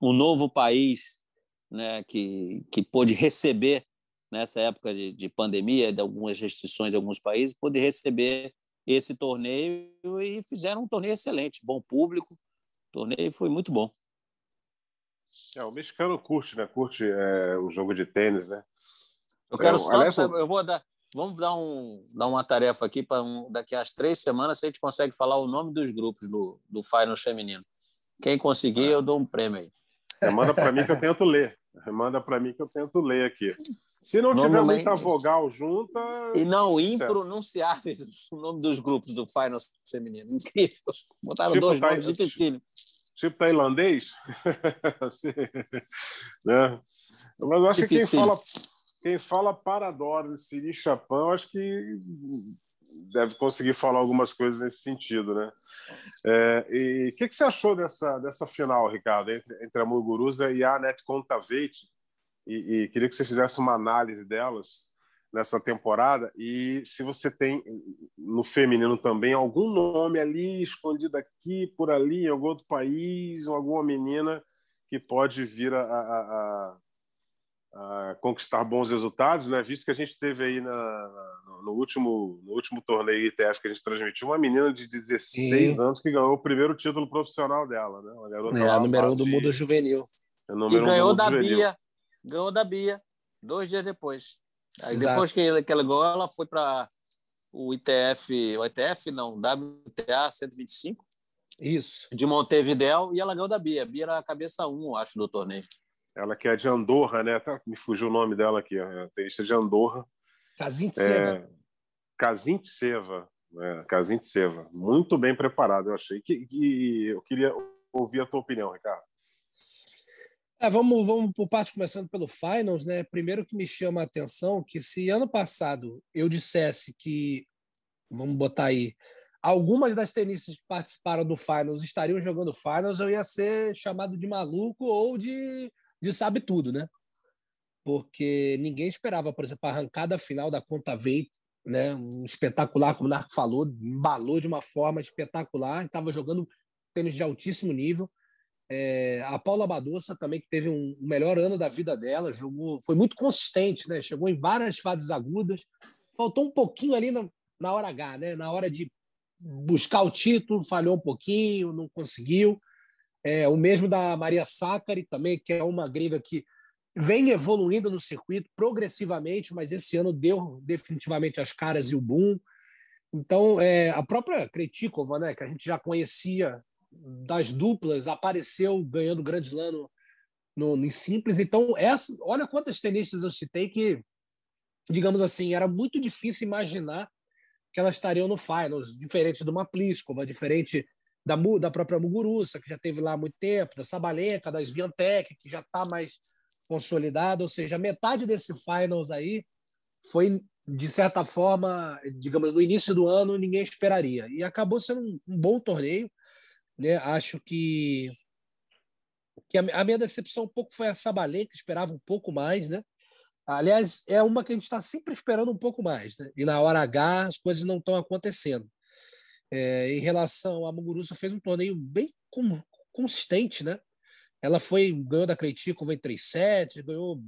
um novo país, né? Que que pôde receber nessa época de, de pandemia, de algumas restrições em alguns países, poder receber esse torneio e fizeram um torneio excelente, bom público. O torneio foi muito bom. É, o mexicano curte, né? Curte é, o jogo de tênis, né? Eu quero é, só, aliás, saber, eu vou dar, vamos dar, um, dar uma tarefa aqui para um, daqui às três semanas se a gente consegue falar o nome dos grupos do, do Finals feminino. Quem conseguir, eu dou um prêmio aí. É, manda para mim que eu tento ler. Manda para mim que eu tento ler aqui. Se não tiver muita vogal junta. E não impronunciáveis o nome dos grupos do Final feminino. Incrível. Botaram tipo dois nomes difíceis. Tipo tailandês? assim, né? Mas eu acho que quem fala, quem fala Parador, Siri Chapão, acho que deve conseguir falar algumas coisas nesse sentido, né? É, e o que, que, você achou dessa, dessa final, Ricardo, entre, entre a Muguruza e a Net Contaveit? E, e, queria que você fizesse uma análise delas nessa temporada e se você tem no feminino também algum nome ali escondido aqui por ali em algum outro país ou alguma menina que pode vir a, a, a conquistar bons resultados, né? Visto que a gente teve aí na, no, último, no último torneio ITF que a gente transmitiu, uma menina de 16 Sim. anos que ganhou o primeiro título profissional dela, né? Uma garota é, a número um do mundo juvenil. É e ganhou da juvenil. Bia, ganhou da Bia, dois dias depois. Aí Exato. depois que, que ela ganhou, ela foi para o ITF, o ITF não, WTA 125. Isso. De Montevidéu, e ela ganhou da Bia. A Bia era a cabeça 1, um, acho, do torneio. Ela que é de Andorra, né? Tá, me fugiu o nome dela aqui, a tenista de Andorra. Kazintseva. É, Kazintseva. É, Kazintseva. Muito bem preparado, eu achei. Que, que, eu queria ouvir a tua opinião, Ricardo. É, vamos, vamos por parte, começando pelo Finals, né? Primeiro que me chama a atenção que se ano passado eu dissesse que, vamos botar aí, algumas das tenistas que participaram do Finals estariam jogando Finals, eu ia ser chamado de maluco ou de de sabe tudo, né? Porque ninguém esperava, por exemplo, a arrancada final da conta Veit, né? Um espetacular, como o Narco falou, embalou de uma forma espetacular, estava jogando tênis de altíssimo nível. É, a Paula Badossa também, que teve um, o melhor ano da vida dela, jogou, foi muito consistente, né? Chegou em várias fases agudas. Faltou um pouquinho ali na, na hora H, né? Na hora de buscar o título, falhou um pouquinho, não conseguiu. É, o mesmo da Maria Saccari também, que é uma grega que vem evoluindo no circuito progressivamente, mas esse ano deu definitivamente as caras e o boom. Então, é, a própria Kretikova, né, que a gente já conhecia das duplas, apareceu ganhando Grand Slam no, no, no simples. Então, essa, olha quantas tenistas eu citei que, digamos assim, era muito difícil imaginar que elas estariam no finals, diferente de uma Pliskova, diferente da, da própria Muguruça, que já teve lá há muito tempo, da Sabalenka, da Sviantec, que já está mais consolidada, ou seja, metade desse finals aí foi, de certa forma, digamos, no início do ano, ninguém esperaria. E acabou sendo um, um bom torneio. Né? Acho que, que a, a, minha decepção um pouco foi a Sabalenka, que esperava um pouco mais, né? Aliás, é uma que a gente está sempre esperando um pouco mais, né? E na hora H as coisas não estão acontecendo. É, em relação a Muguruza, fez um torneio bem com, consistente, né? Ela foi ganhou da Kretikova em 3 sets, ganhou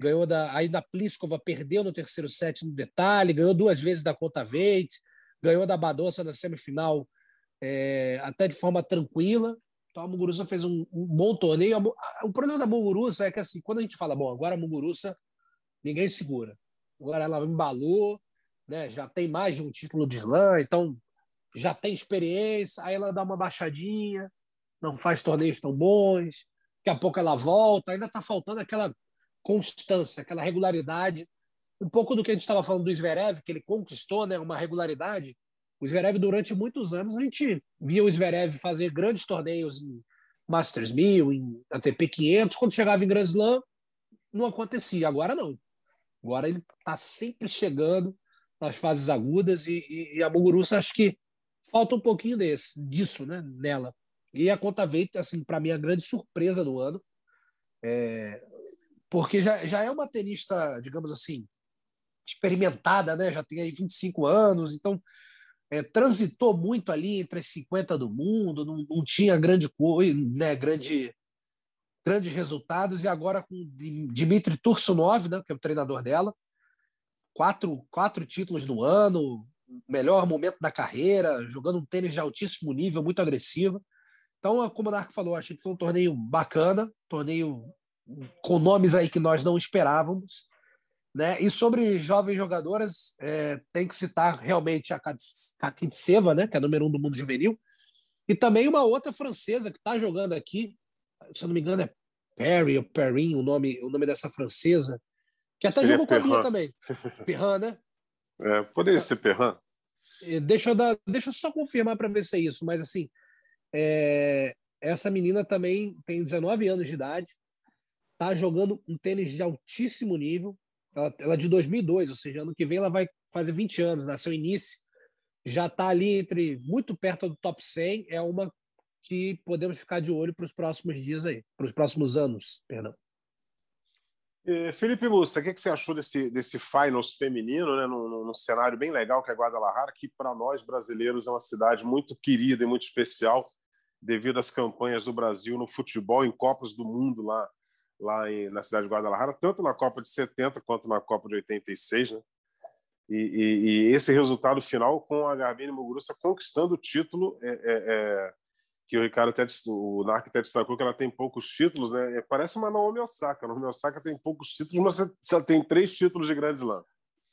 ganhou da aí da Pliskova, perdeu no terceiro set no detalhe, ganhou duas vezes da Kontaveit, ganhou da Badosa na semifinal é, até de forma tranquila. Então a Muguruza fez um, um bom torneio. O problema da Muguruza é que assim, quando a gente fala, bom, agora a Muguruza ninguém segura. Agora ela embalou, né? Já tem mais de um título de slam, então já tem experiência, aí ela dá uma baixadinha, não faz torneios tão bons, daqui a pouco ela volta, ainda está faltando aquela constância, aquela regularidade. Um pouco do que a gente estava falando do Zverev, que ele conquistou né, uma regularidade. O Zverev, durante muitos anos, a gente via o Zverev fazer grandes torneios em Masters 1000, em ATP 500. Quando chegava em Grand Slam, não acontecia. Agora não. Agora ele está sempre chegando nas fases agudas e, e, e a Muguruza acho que falta um pouquinho desse, disso né, nela. E a conta veio, assim, para mim, a grande surpresa do ano, é, porque já, já é uma tenista, digamos assim, experimentada, né? já tem aí 25 anos, então é, transitou muito ali entre as 50 do mundo, não, não tinha grande coisa, né, grande, grandes resultados, e agora com Dmitry Tursunov, né, que é o treinador dela, quatro, quatro títulos no ano, melhor momento da carreira, jogando um tênis de altíssimo nível, muito agressivo. Então, como o Narco falou, achei que foi um torneio bacana, torneio com nomes aí que nós não esperávamos. Né? E sobre jovens jogadoras, é, tem que citar realmente a Katitseva, né? que é a número um do mundo juvenil, e também uma outra francesa que está jogando aqui, se eu não me engano, é Perry ou Perrin, o nome, o nome dessa francesa, que até Seria jogou com a minha também. Perrin, né? É, poderia ser Perrin. Deixa eu, dar, deixa eu só confirmar para ver se é isso, mas assim, é, essa menina também tem 19 anos de idade, tá jogando um tênis de altíssimo nível. Ela, ela é de 2002, ou seja, ano que vem ela vai fazer 20 anos, nasceu início, já está ali entre muito perto do top 100. É uma que podemos ficar de olho para os próximos dias aí, para os próximos anos, perdão. Felipe Mussa, o que, que, você achou desse, desse finals feminino, né, num, num cenário bem legal que é Guadalajara, que para nós brasileiros é uma cidade muito querida e muito especial devido às campanhas do Brasil no futebol em Copas do Mundo lá, lá em, na cidade de Guadalajara, tanto na Copa de 70 quanto na Copa de 86, né? E, e, e esse resultado final com a Garbine Muguruza conquistando o título é, é, é, que o Ricardo até, o Narc até destacou que ela tem poucos títulos, né? É, parece uma Naomi Osaka. A Naomi Osaka tem poucos títulos, mas ela tem três títulos de Grand Slam.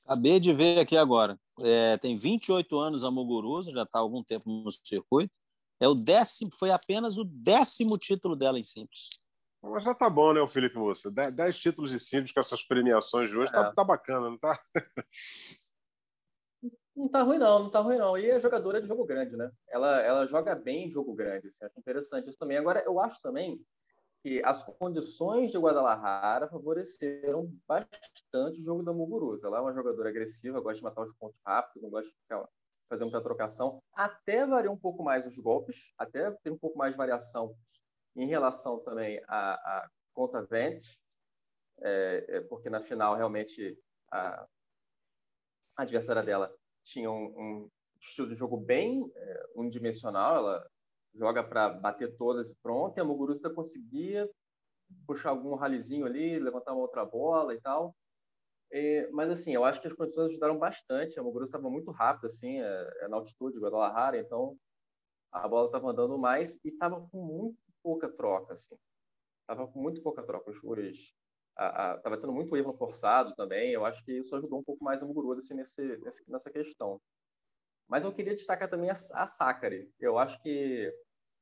Acabei de ver aqui agora. É, tem 28 anos a Muguruza, já está há algum tempo no circuito. É o décimo, foi apenas o décimo título dela em simples. Mas já tá bom, né, o Felipe Moça? Dez, dez títulos de simples com essas premiações de hoje, tá, é. tá, tá, bacana, não tá? Não tá ruim, não, não tá ruim, não. E é jogadora de jogo grande, né? Ela, ela joga bem em jogo grande, assim, acho interessante isso também. Agora, eu acho também que as condições de Guadalajara favoreceram bastante o jogo da Muguruza. Ela é uma jogadora agressiva, gosta de matar os pontos rápidos, não gosta de ficar fazer muita trocação, até varia um pouco mais os golpes, até tem um pouco mais de variação em relação também à, à conta vent, é, é, porque na final realmente a, a adversária dela tinha um, um, estilo de jogo bem é, unidimensional, ela joga para bater todas e pronto, e a Muguruza conseguia puxar algum ralizinho ali, levantar uma outra bola e tal. É, mas assim, eu acho que as condições ajudaram bastante. A Muguruza estava muito rápida, assim, é, é na altitude, Guadalajara, então a bola estava andando mais e estava com muito pouca troca, assim. Tava com muito pouca troca. Os estava tendo muito erro forçado também. Eu acho que isso ajudou um pouco mais a Muguruza assim, nesse, nessa questão. Mas eu queria destacar também a, a Sakari. Eu acho que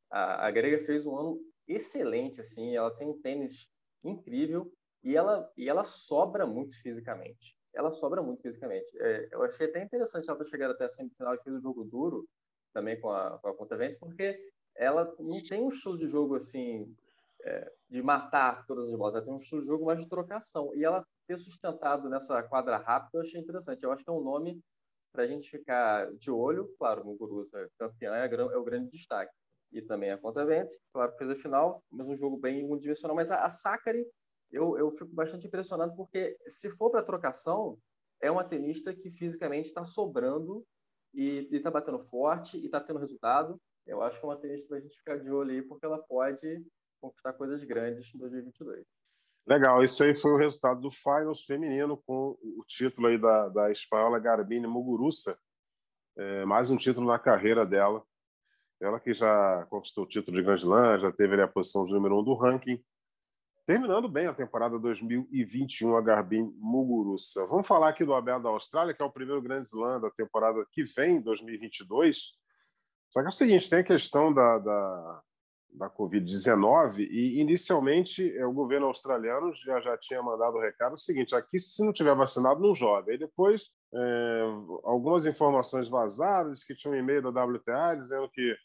a, a grega fez um ano excelente, assim. Ela tem um tênis incrível e ela, e ela sobra muito fisicamente. Ela sobra muito fisicamente. É, eu achei até interessante ela ter chegado até a semifinal e fez o jogo duro também com a, com a Conta Vente, porque ela não tem um estilo de jogo assim é, de matar todas as bolas, ela tem um jogo mais de trocação. E ela ter sustentado nessa quadra rápida eu achei interessante. Eu acho que é um nome para a gente ficar de olho. Claro, Muguruza campeã é, é, o grande destaque. E também a Conta Vente, claro fez a final, mas um jogo bem unidimensional. Mas a, a Sakari eu, eu fico bastante impressionado porque, se for para trocação, é uma tenista que fisicamente está sobrando e está batendo forte e está tendo resultado. Eu acho que é uma tenista para a gente ficar de olho aí, porque ela pode conquistar coisas grandes em 2022. Legal, isso aí foi o resultado do Finals feminino com o título aí da, da espanhola Garbine Muguruza, é, mais um título na carreira dela. Ela que já conquistou o título de Grand Slam, já teve a posição de número um do ranking, Terminando bem a temporada 2021, a Garbin Muguruza. Vamos falar aqui do Aberto da Austrália, que é o primeiro grande slam da temporada que vem, 2022. Só que é o seguinte, tem a questão da, da, da Covid-19 e, inicialmente, é, o governo australiano já, já tinha mandado o recado o seguinte, aqui, se não tiver vacinado, não joga. E depois, é, algumas informações vazaram, que tinha um e-mail da WTA dizendo que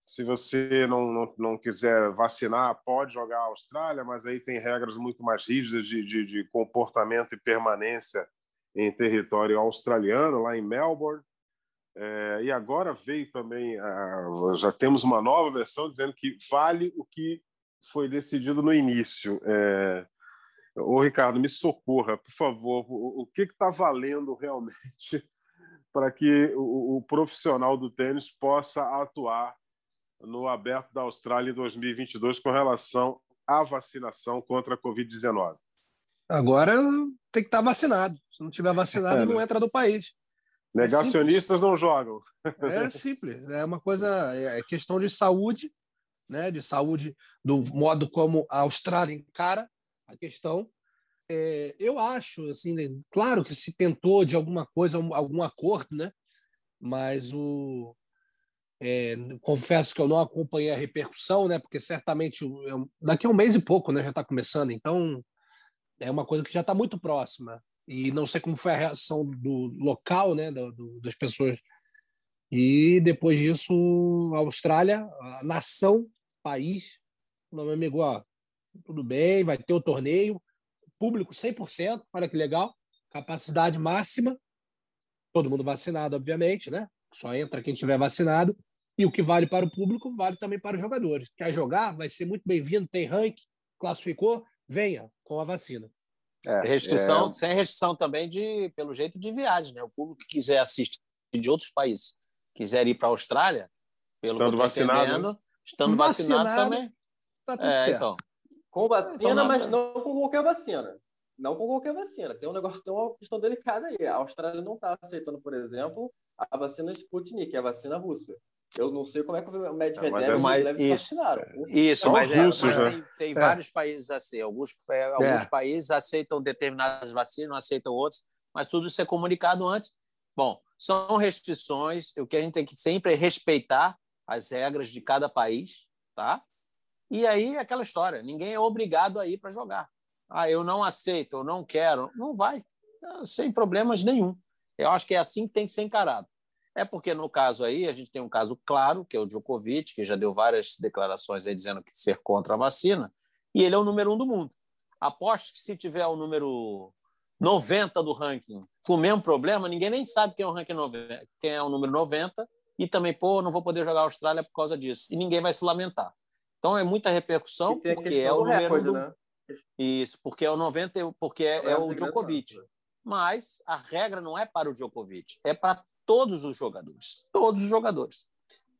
se você não, não, não, quiser vacinar, pode jogar a Austrália, mas aí tem regras muito mais rígidas de, de, de comportamento e permanência em território australiano, lá em Melbourne. É, e agora veio também, já temos uma nova versão dizendo que vale o que foi decidido no início. É, Ô, Ricardo, me socorra, por favor. O, o que está valendo realmente para que o, o profissional do tênis possa atuar no Aberto da Austrália em 2022 com relação à vacinação contra a Covid-19? Agora tem que estar vacinado. Se não tiver vacinado, é, não né? entra no país. É Negacionistas é não jogam. É simples. É uma coisa. É questão de saúde, né? De saúde do modo como a Austrália encara a questão. É, eu acho, assim, né? claro que se tentou de alguma coisa, algum acordo, né? Mas o, É, confesso que eu não acompanhei a repercussão, né? Porque certamente daqui a um mês e pouco, né? Já está começando, então é uma coisa que já está muito próxima e não sei como foi a reação do local, né? Do, do, das pessoas. E depois disso, a Austrália, a nação, país, meu amigo, ó, tudo bem, vai ter o torneio, público 100%, olha que legal, capacidade máxima, todo mundo vacinado, obviamente, né? Só entra quem tiver vacinado. E o que vale para o público vale também para os jogadores. Quer jogar? Vai ser muito bem-vindo, tem rank, classificou, venha com a vacina. É, restrição, é... sem restrição também de, pelo jeito de viagem, né? O público que quiser assistir de outros países, quiser ir para a Austrália, pelo estando que eu vacinado, né? estando vacinado, vacinado, também. Tá tudo é, certo. Então. Com vacina, então, mas não com qualquer vacina. Não com qualquer vacina. Tem um negócio, tem uma questão delicada aí. A Austrália não está aceitando, por exemplo, a vacina Sputnik, que é a vacina russa. Eu não sei como é que o Medvedev é, e o Medvedev vacinaram. Isso, mas, é, russos, mas né? tem, tem é. vários países assim. Alguns, é, alguns é. países aceitam determinadas vacinas, não aceitam outros, mas tudo isso é comunicado antes. Bom, são restrições. O que a gente tem que sempre é respeitar as regras de cada país, tá? E aí aquela história, ninguém é obrigado a ir para jogar. Ah, eu não aceito, eu não quero, não vai, sem problemas nenhum. Eu acho que é assim que tem que ser encarado. É porque, no caso aí, a gente tem um caso claro, que é o Djokovic, que já deu várias declarações aí dizendo que ser contra a vacina, e ele é o número um do mundo. Aposto que se tiver o número 90 do ranking com o mesmo problema, ninguém nem sabe quem é o ranking 90, quem é o número 90, e também, pô, não vou poder jogar a Austrália por causa disso. E ninguém vai se lamentar. Então é muita repercussão, porque é o número recorde, do... né? Isso, porque é o 90, porque é, é o Djokovic. Mas a regra não é para o Djokovic, é para todos os jogadores. Todos os jogadores.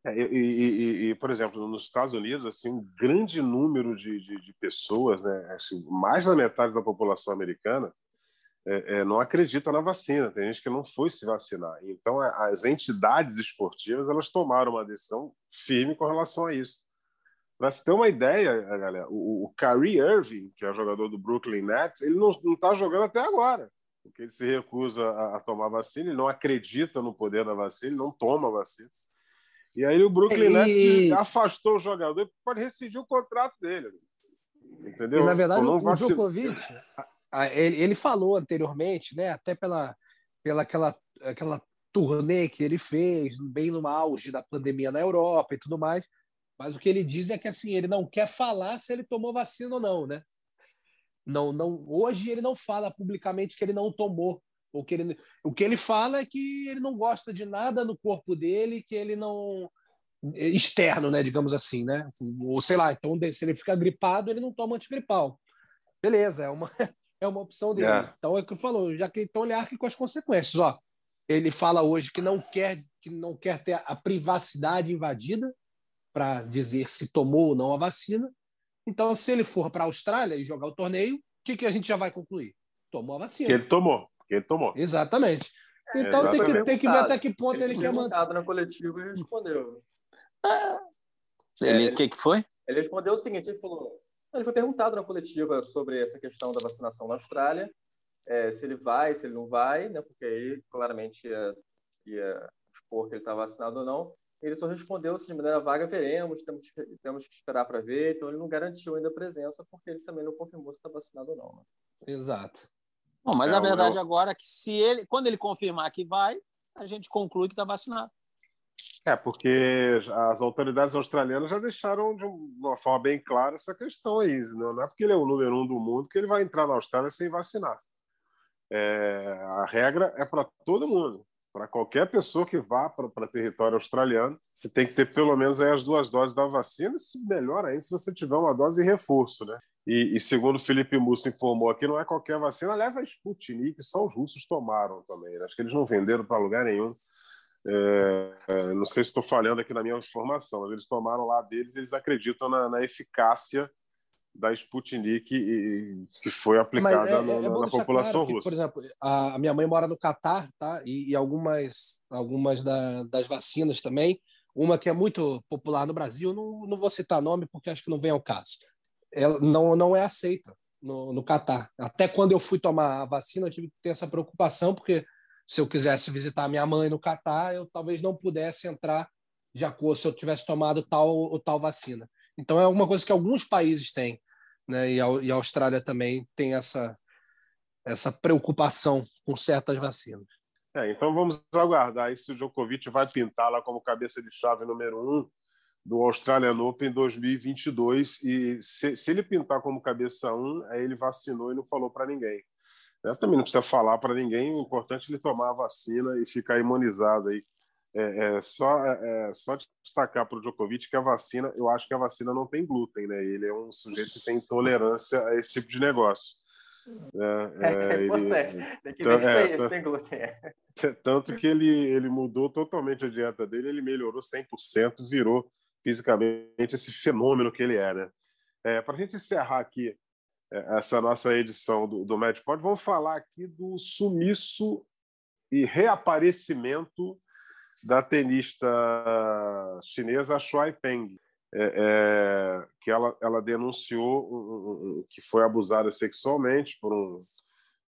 É, e, e, e, por exemplo, nos Estados Unidos, assim, um grande número de, de, de pessoas, né, assim, mais da metade da população americana, é, é, não acredita na vacina. Tem gente que não foi se vacinar. Então, as entidades esportivas elas tomaram uma decisão firme com relação a isso. Para se ter uma ideia, galera, o, o Kyrie Irving, que é jogador do Brooklyn Nets, ele não está jogando até agora porque ele se recusa a, a, tomar vacina, ele não acredita no poder da vacina, ele não toma vacina. E aí o Brooklyn Nets afastou o jogador pode rescindir o contrato dele. Entendeu? E, na verdade, o, o Djokovic, ele, ele falou anteriormente, né, até pela, pela aquela, aquela turnê que ele fez, bem no auge da pandemia na Europa e tudo mais, mas o que ele diz é que assim, ele não quer falar se ele tomou vacina ou não, né? Não, não, hoje ele não fala publicamente que ele não tomou. O que, ele, o que ele fala é que ele não gosta de nada no corpo dele, que ele não. externo, né? Digamos assim, né? Ou sei lá, então se ele fica gripado, ele não toma antigripal. Beleza, é uma, é uma opção dele. Yeah. Então é o que eu falo, já que então ele arque com as consequências. Ó, ele fala hoje que não quer, que não quer ter a privacidade invadida para dizer se tomou ou não a vacina. Então, se ele for para a Austrália e jogar o torneio, o que, que a gente já vai concluir? Tomou a vacina. Que ele tomou. Que ele tomou. Exatamente. Então tem, que, tem que ver até que ponto ele, ele quer manter. na coletiva e respondeu. Ele, o que, que foi? Ele respondeu o seguinte: ele falou. Ele foi perguntado na coletiva sobre essa questão da vacinação na Austrália, é, se ele vai, se ele não vai, né? Porque aí claramente ia, ia expor que ele está vacinado ou não. Ele só respondeu se de maneira vaga veremos, temos, temos que esperar para ver. Então ele não garantiu ainda a presença porque ele também não confirmou se está vacinado ou não. Né? Exato. Bom, mas é, a verdade eu... agora é que se ele, quando ele confirmar que vai, a gente conclui que está vacinado. É, porque as autoridades australianas já deixaram de uma forma bem clara essa questão aí. Não é porque ele é o número um do mundo que ele vai entrar na Austrália sem vacinar. É, a regra é para todo mundo para qualquer pessoa que vá para território australiano, você tem que ter pelo menos as duas doses da vacina, se melhor ainda se você tiver uma dose de reforço, né? E, e segundo o Felipe Musso informou aqui, não é qualquer vacina, aliás, a Sputnik só os russos tomaram também, né? acho que eles não venderam para lugar nenhum. É, é, não sei se estou falhando aqui na minha informação, mas eles tomaram lá deles, eles acreditam na, na eficácia da Sputnik e, que foi aplicada é, é, na, na população claro russa. Que, por exemplo, a, minha mãe mora no Catar, tá? E, e algumas, algumas da, das vacinas também. Uma que é muito popular no Brasil, não, não vou citar nome porque acho que não vem ao caso. Ela não, não é aceita no, no Catar. Até quando eu fui tomar a vacina, eu tive que ter essa preocupação, porque se eu quisesse visitar minha mãe no Catar, eu talvez não pudesse entrar de acordo se eu tivesse tomado tal ou tal vacina. Então é alguma coisa que alguns países têm, né? E a, e a Austrália também tem essa essa preocupação com certas vacinas. É, então vamos aguardar se o Djokovic vai pintar lá como cabeça de chave número um do Australian Open 2022 e se, se ele pintar como cabeça um, aí ele vacinou e não falou para ninguém. Eu também não precisa falar para ninguém, o importante é ele tomar a vacina e ficar imunizado aí. É, é só, é, é só destacar para o Djokovic que a vacina, eu acho que a vacina não tem glúten, né? Ele é um sujeito que tem intolerância a esse tipo de negócio. É, é, é importante. Ele, tem que ver é, se tem glúten. Tanto que ele, ele mudou totalmente a dieta dele, ele melhorou 100%, virou fisicamente esse fenômeno que ele é, né? É, Para a gente encerrar aqui é, essa nossa edição do, do MatchPod, vamos falar aqui do sumiço e reaparecimento da tenista chinesa Shuai Peng, é, é, que ela, ela denunciou que foi abusada sexualmente por um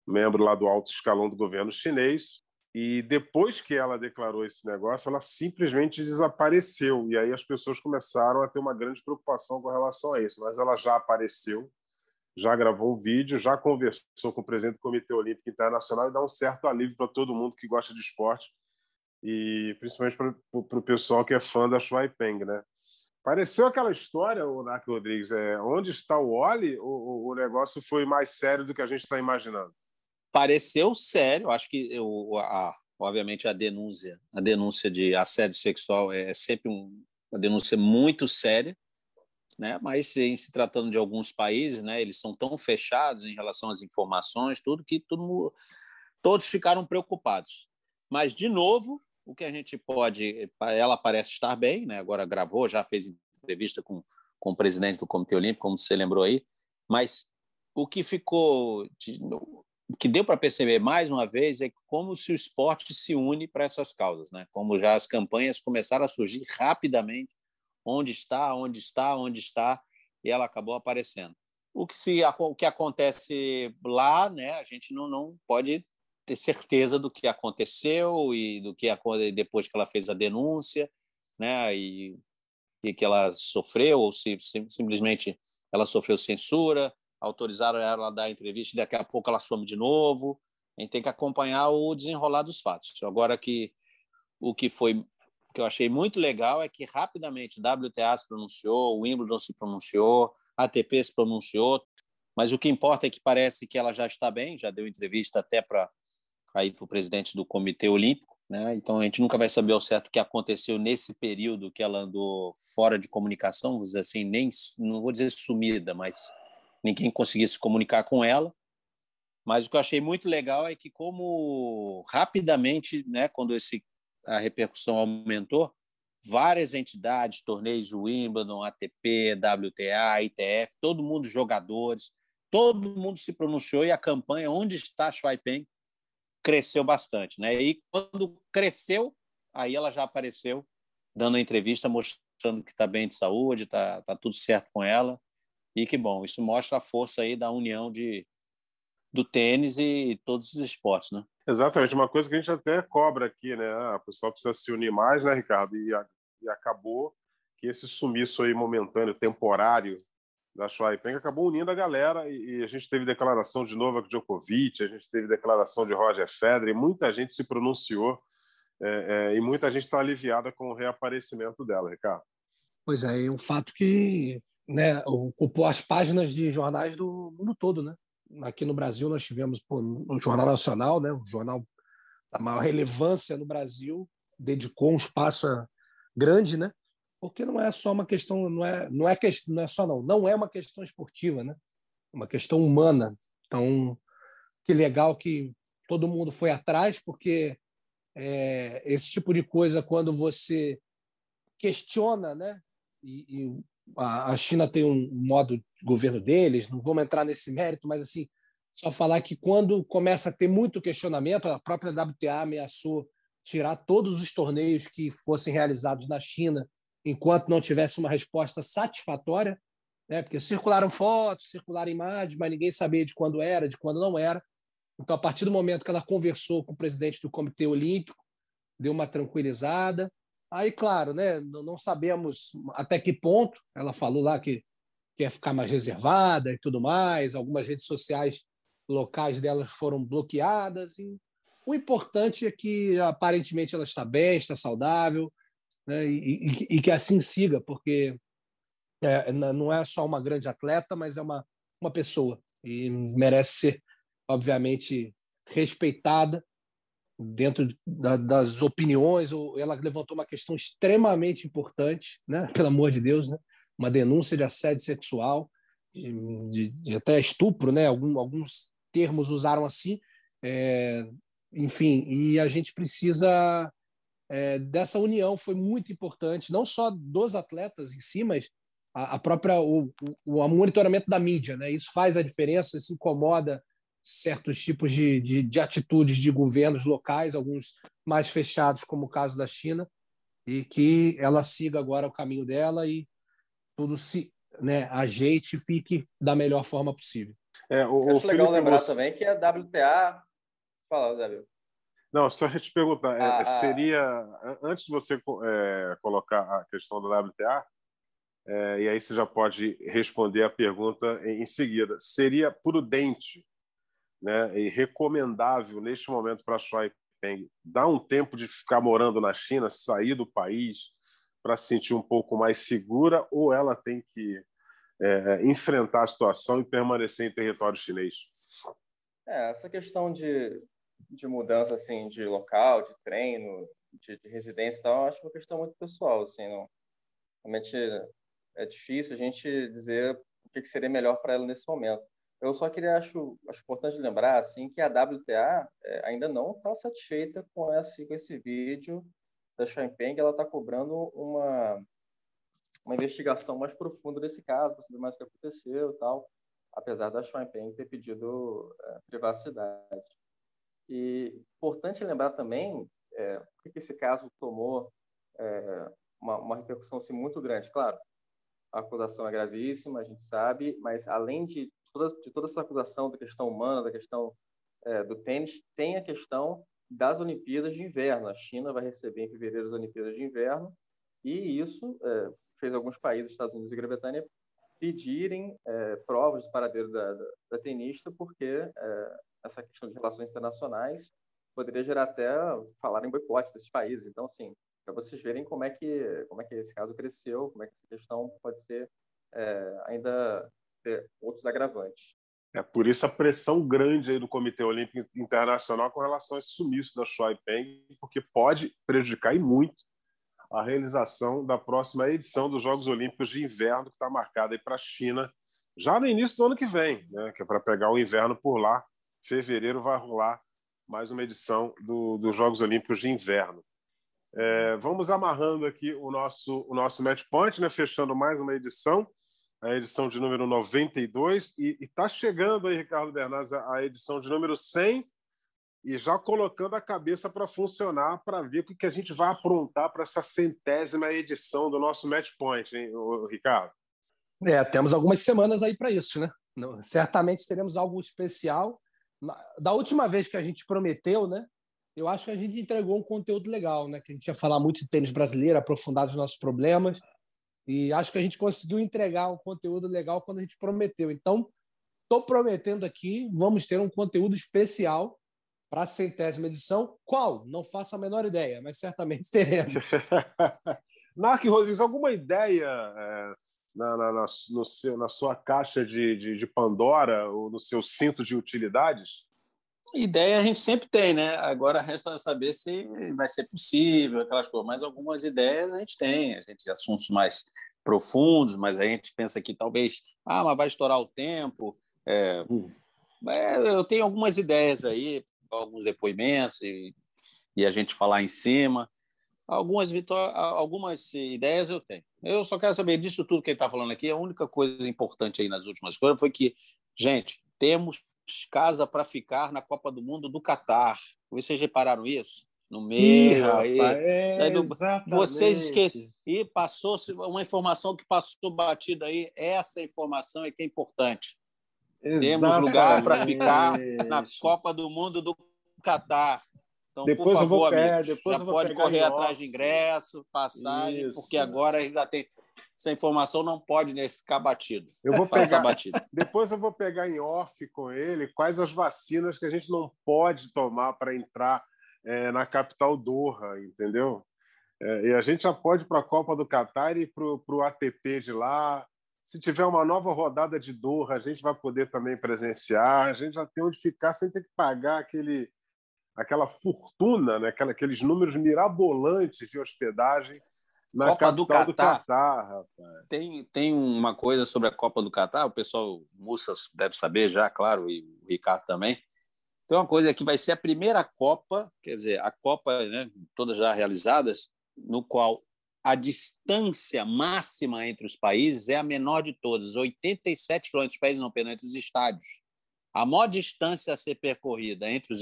membro lá do alto escalão do governo chinês. E depois que ela declarou esse negócio, ela simplesmente desapareceu. E aí as pessoas começaram a ter uma grande preocupação com relação a isso. Mas ela já apareceu, já gravou um vídeo, já conversou com o presidente do Comitê Olímpico Internacional e dá um certo alívio para todo mundo que gosta de esporte e principalmente para o pessoal que é fã da Shuai Peng, né? Pareceu aquela história, o Narco Rodrigues, é, onde está o Oli, o, o negócio foi mais sério do que a gente está imaginando pareceu sério. Acho que eu, a, obviamente a denúncia, a denúncia de assédio sexual é sempre um, uma denúncia muito séria, né? Mas em se tratando de alguns países, né? Eles são tão fechados em relação às informações, tudo que tudo, todos ficaram preocupados. Mas de novo, o que a gente pode, ela parece estar bem, né? Agora gravou, já fez entrevista com, com o presidente do Comitê Olímpico, como você lembrou aí. Mas o que ficou de, o que deu para perceber mais uma vez é como se o esporte se une para essas causas, né? Como já as campanhas começaram a surgir rapidamente, onde está, onde está, onde está, e ela acabou aparecendo. O que se o que acontece lá, né? A gente não, não pode ter certeza do que aconteceu e do que depois que ela fez a denúncia, né? E, e que ela sofreu ou se, se simplesmente ela sofreu censura autorizaram ela a dar entrevista e daqui a pouco ela some de novo. A gente tem que acompanhar o desenrolar dos fatos. Agora que o que foi que eu achei muito legal é que rapidamente WTA se pronunciou, o Wimbledon se pronunciou, a ATP se pronunciou, mas o que importa é que parece que ela já está bem, já deu entrevista até para aí para o presidente do Comitê Olímpico, né? Então a gente nunca vai saber ao certo o que aconteceu nesse período que ela andou fora de comunicação, vamos dizer assim, nem não vou dizer sumida, mas ninguém conseguia se comunicar com ela. Mas o que eu achei muito legal é que, como rapidamente, né, quando esse, a repercussão aumentou, várias entidades, torneios Wimbledon, ATP, WTA, ITF, todo mundo, jogadores, todo mundo se pronunciou e a campanha Onde está Schweipen cresceu bastante. Né? E quando cresceu, aí ela já apareceu dando a entrevista mostrando que está bem de saúde, está tá tudo certo com ela. E que bom, isso mostra a força aí da união de, do tênis e todos os esportes, né? Exatamente, uma coisa que a gente até cobra aqui, né? Ah, o pessoal precisa se unir mais, né, Ricardo? E, e acabou que esse sumiço aí momentâneo, temporário da Schweipeng acabou unindo a galera e, e, a gente teve declaração de Novak Djokovic, a gente teve declaração de Roger Federer, muita gente se pronunciou é, é, e muita gente está aliviada com o reaparecimento dela, Ricardo. Pois é, é um fato que né, ocupou as páginas de jornais do mundo todo, né? Aqui no Brasil nós tivemos pô, o Jornal Nacional, né, o jornal da maior relevância no Brasil, dedicou um espaço grande, né? Porque não é só uma questão, não é, não é, não é só não, não é uma questão esportiva, né? É uma questão humana. Então, que legal que todo mundo foi atrás, porque é, esse tipo de coisa, quando você questiona, né? E, e a China tem um modo de governo deles, não vamos entrar nesse mérito, mas assim, só falar que quando começa a ter muito questionamento, a própria WTA ameaçou tirar todos os torneios que fossem realizados na China enquanto não tivesse uma resposta satisfatória, né? porque circularam fotos, circularam imagens, mas ninguém sabia de quando era, de quando não era. Então, a partir do momento que ela conversou com o presidente do Comitê Olímpico, deu uma tranquilizada, Aí, claro, né, não sabemos até que ponto. Ela falou lá que quer ficar mais reservada e tudo mais. Algumas redes sociais locais delas foram bloqueadas. O importante é que aparentemente ela está bem, está saudável, né, e, e, e, que assim siga, porque é, não é só uma grande atleta, mas é uma, uma pessoa e merece ser, obviamente, respeitada dentro da, das opiniões, ela levantou uma questão extremamente importante, né? pelo amor de Deus, né? uma denúncia de assédio sexual, de, de até estupro, né? Algum, alguns termos usaram assim, é, enfim, e a gente precisa é, dessa união, foi muito importante, não só dos atletas em si, mas a, a própria o, o, o monitoramento da mídia, né? Isso faz a diferença, isso incomoda certos tipos de, de, de, atitudes de governos locais, alguns mais fechados, como o caso da China, e que ela siga agora o caminho dela e tudo se né, ajeite e fique da melhor forma possível. É, o, Acho o legal lembrar você... também que a WTA. Fala, Dario. Não, só te perguntar, é, ah, seria, antes de você é, colocar a questão da WTA, é, e aí você já pode responder a pergunta em, em seguida, seria prudente né, e recomendável neste momento para a Shuai Peng dar um tempo de ficar morando na China, sair do país para se sentir um pouco mais segura ou ela tem que é, enfrentar a situação e permanecer em território chinês? É, essa questão de, de mudança assim de local, de treino, de, de residência e tal, acho uma questão muito pessoal, assim, não, realmente é difícil a gente dizer o que, que seria melhor para ela nesse momento. Eu só queria acho, acho importante lembrar assim que a WTA é, ainda não está satisfeita com esse com esse vídeo da Champagne, ela está cobrando uma uma investigação mais profunda desse caso para saber mais o que aconteceu e tal, apesar da Champagne ter pedido é, privacidade. E importante lembrar também é, que esse caso tomou é, uma, uma repercussão assim, muito grande. Claro, a acusação é gravíssima, a gente sabe, mas além de toda, de toda essa acusação da questão humana, da questão é, do tênis, tem a questão das Olimpíadas de Inverno. A China vai receber em fevereiro as Olimpíadas de Inverno, e isso é, fez alguns países, Estados Unidos e Grã-Bretanha, pedirem é, provas do paradeiro da, da, da tenista, porque é, essa questão de relações internacionais poderia gerar até falar em boicote desses países. Então, assim, para vocês verem como é que como é que esse caso cresceu, como é que essa questão pode ser é, ainda ter outros agravantes. É por isso a pressão grande aí do Comitê Olímpico Internacional com relação a esse sumiço da Shuai Peng, porque pode prejudicar e muito a realização da próxima edição dos Jogos Olímpicos de Inverno, que está marcada para a China já no início do ano que vem, né? que é para pegar o inverno por lá. Fevereiro vai rolar mais uma edição do, dos Jogos Olímpicos de Inverno. É, vamos amarrando aqui o nosso, o nosso match point, né? fechando mais uma edição, a edição de número 92, e está chegando aí, Ricardo Bernardes, a edição de número 100, e já colocando a cabeça para funcionar para ver o que a gente vai aprontar para essa centésima edição do nosso match point, hein, Ricardo? É, temos algumas semanas aí para isso, né? Certamente teremos algo especial. Da última vez que a gente prometeu, né? eu acho que a gente entregou um conteúdo legal, né? Que a gente ia falar muito de tênis brasileiro, aprofundar os nossos problemas. E acho que a gente conseguiu entregar um conteúdo legal quando a gente prometeu. Então, estou prometendo aqui, vamos ter um conteúdo especial para a centésima edição. Qual? Não faço a menor ideia, mas certamente teremos. Narc Rodrigues, alguma ideia é, na, na, na, no seu, na sua caixa de, de, de Pandora ou no seu cinto de utilidades? Ideia a gente sempre tem, né? Agora resta saber se vai ser possível, aquelas coisas. Mas algumas ideias a gente tem, a gente assuntos mais profundos, mas a gente pensa que talvez, ah, mas vai estourar o tempo. É, hum. é, eu tenho algumas ideias aí, alguns depoimentos e, e a gente falar em cima. Algumas, algumas ideias eu tenho. Eu só quero saber disso tudo que ele está falando aqui. A única coisa importante aí nas últimas coisas foi que, gente, temos casa para ficar na Copa do Mundo do Catar. Vocês repararam isso? No meio, Ih, aí, é, aí no, vocês esquecem. E passou uma informação que passou batida aí. Essa informação é que é importante. Exatamente. Temos lugar para ficar na Copa do Mundo do Catar. Então, depois por favor, eu vou, é, amigos, depois já eu vou pode correr atrás de ingresso, passagem, Isso. porque agora ainda tem essa informação não pode né, ficar batido. Eu vou pegar, batido. depois eu vou pegar em off com ele quais as vacinas que a gente não pode tomar para entrar é, na capital Doha, entendeu? É, e a gente já pode ir para a Copa do Catar e para o ATP de lá. Se tiver uma nova rodada de Doha, a gente vai poder também presenciar. A gente já tem onde ficar sem ter que pagar aquele, aquela fortuna, né? Aquela, aqueles números mirabolantes de hospedagem na Copa do capital do Catar. Catar, rapaz. Tem, tem uma coisa sobre a Copa do Catar, o pessoal, o Mussas deve saber já, claro, e o Ricardo também. Tem uma coisa que vai ser a primeira Copa, quer dizer, a Copa, né, todas já realizadas, no qual a distância máxima entre os países é a menor de todas, 87 quilômetros, países não, perdão, entre os estádios. A maior distância a ser percorrida entre os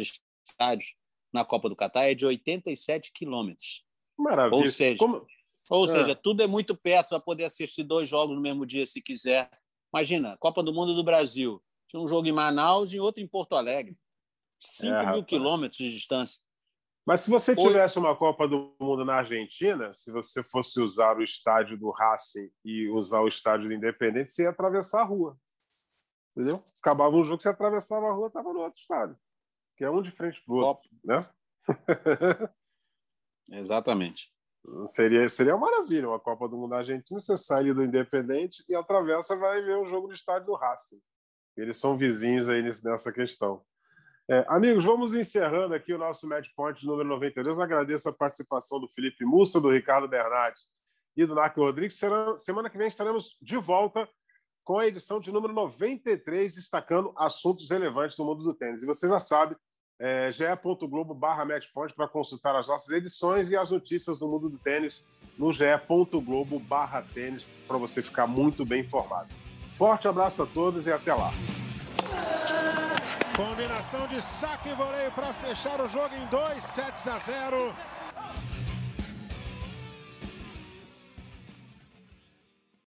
estádios na Copa do Catar é de 87 quilômetros. Maravilha. Ou seja, Como- Ou É. seja, tudo é muito perto, vai poder assistir dois jogos no mesmo dia se quiser. Imagina, Copa do Mundo do Brasil. Tinha um jogo em Manaus e outro em Porto Alegre. 5 É, mil quilômetros de distância. Mas se você tivesse uma Copa do Mundo na Argentina, se você fosse usar o estádio do Racing e usar o estádio do Independente, você ia atravessar a rua. Entendeu? Acabava um jogo, você atravessava a rua, estava no outro estádio. Que é um de frente para o outro. Né? Exatamente. seria, seria uma maravilha uma Copa do Mundo na Argentina. Você sai ali do Independente e atravessa vai ver o jogo no estádio do Racing. Eles são vizinhos aí nesse- nessa questão. É, amigos, vamos encerrando aqui o nosso Match Point número 92. Agradeço a participação do Felipe Mussa, do Ricardo Bernardes e do Narco Rodrigues. Será- semana que vem estaremos de volta com a edição de número 93, destacando assuntos relevantes do mundo do tênis. E você já sabe, é, ge.globo barra matchpoint para consultar as nossas edições e as notícias do mundo do tênis no ge.globo barra tênis para você ficar muito bem informado. Forte abraço a todos e até lá. Combinação de saque e voleio para fechar o jogo em 2 sets a 0.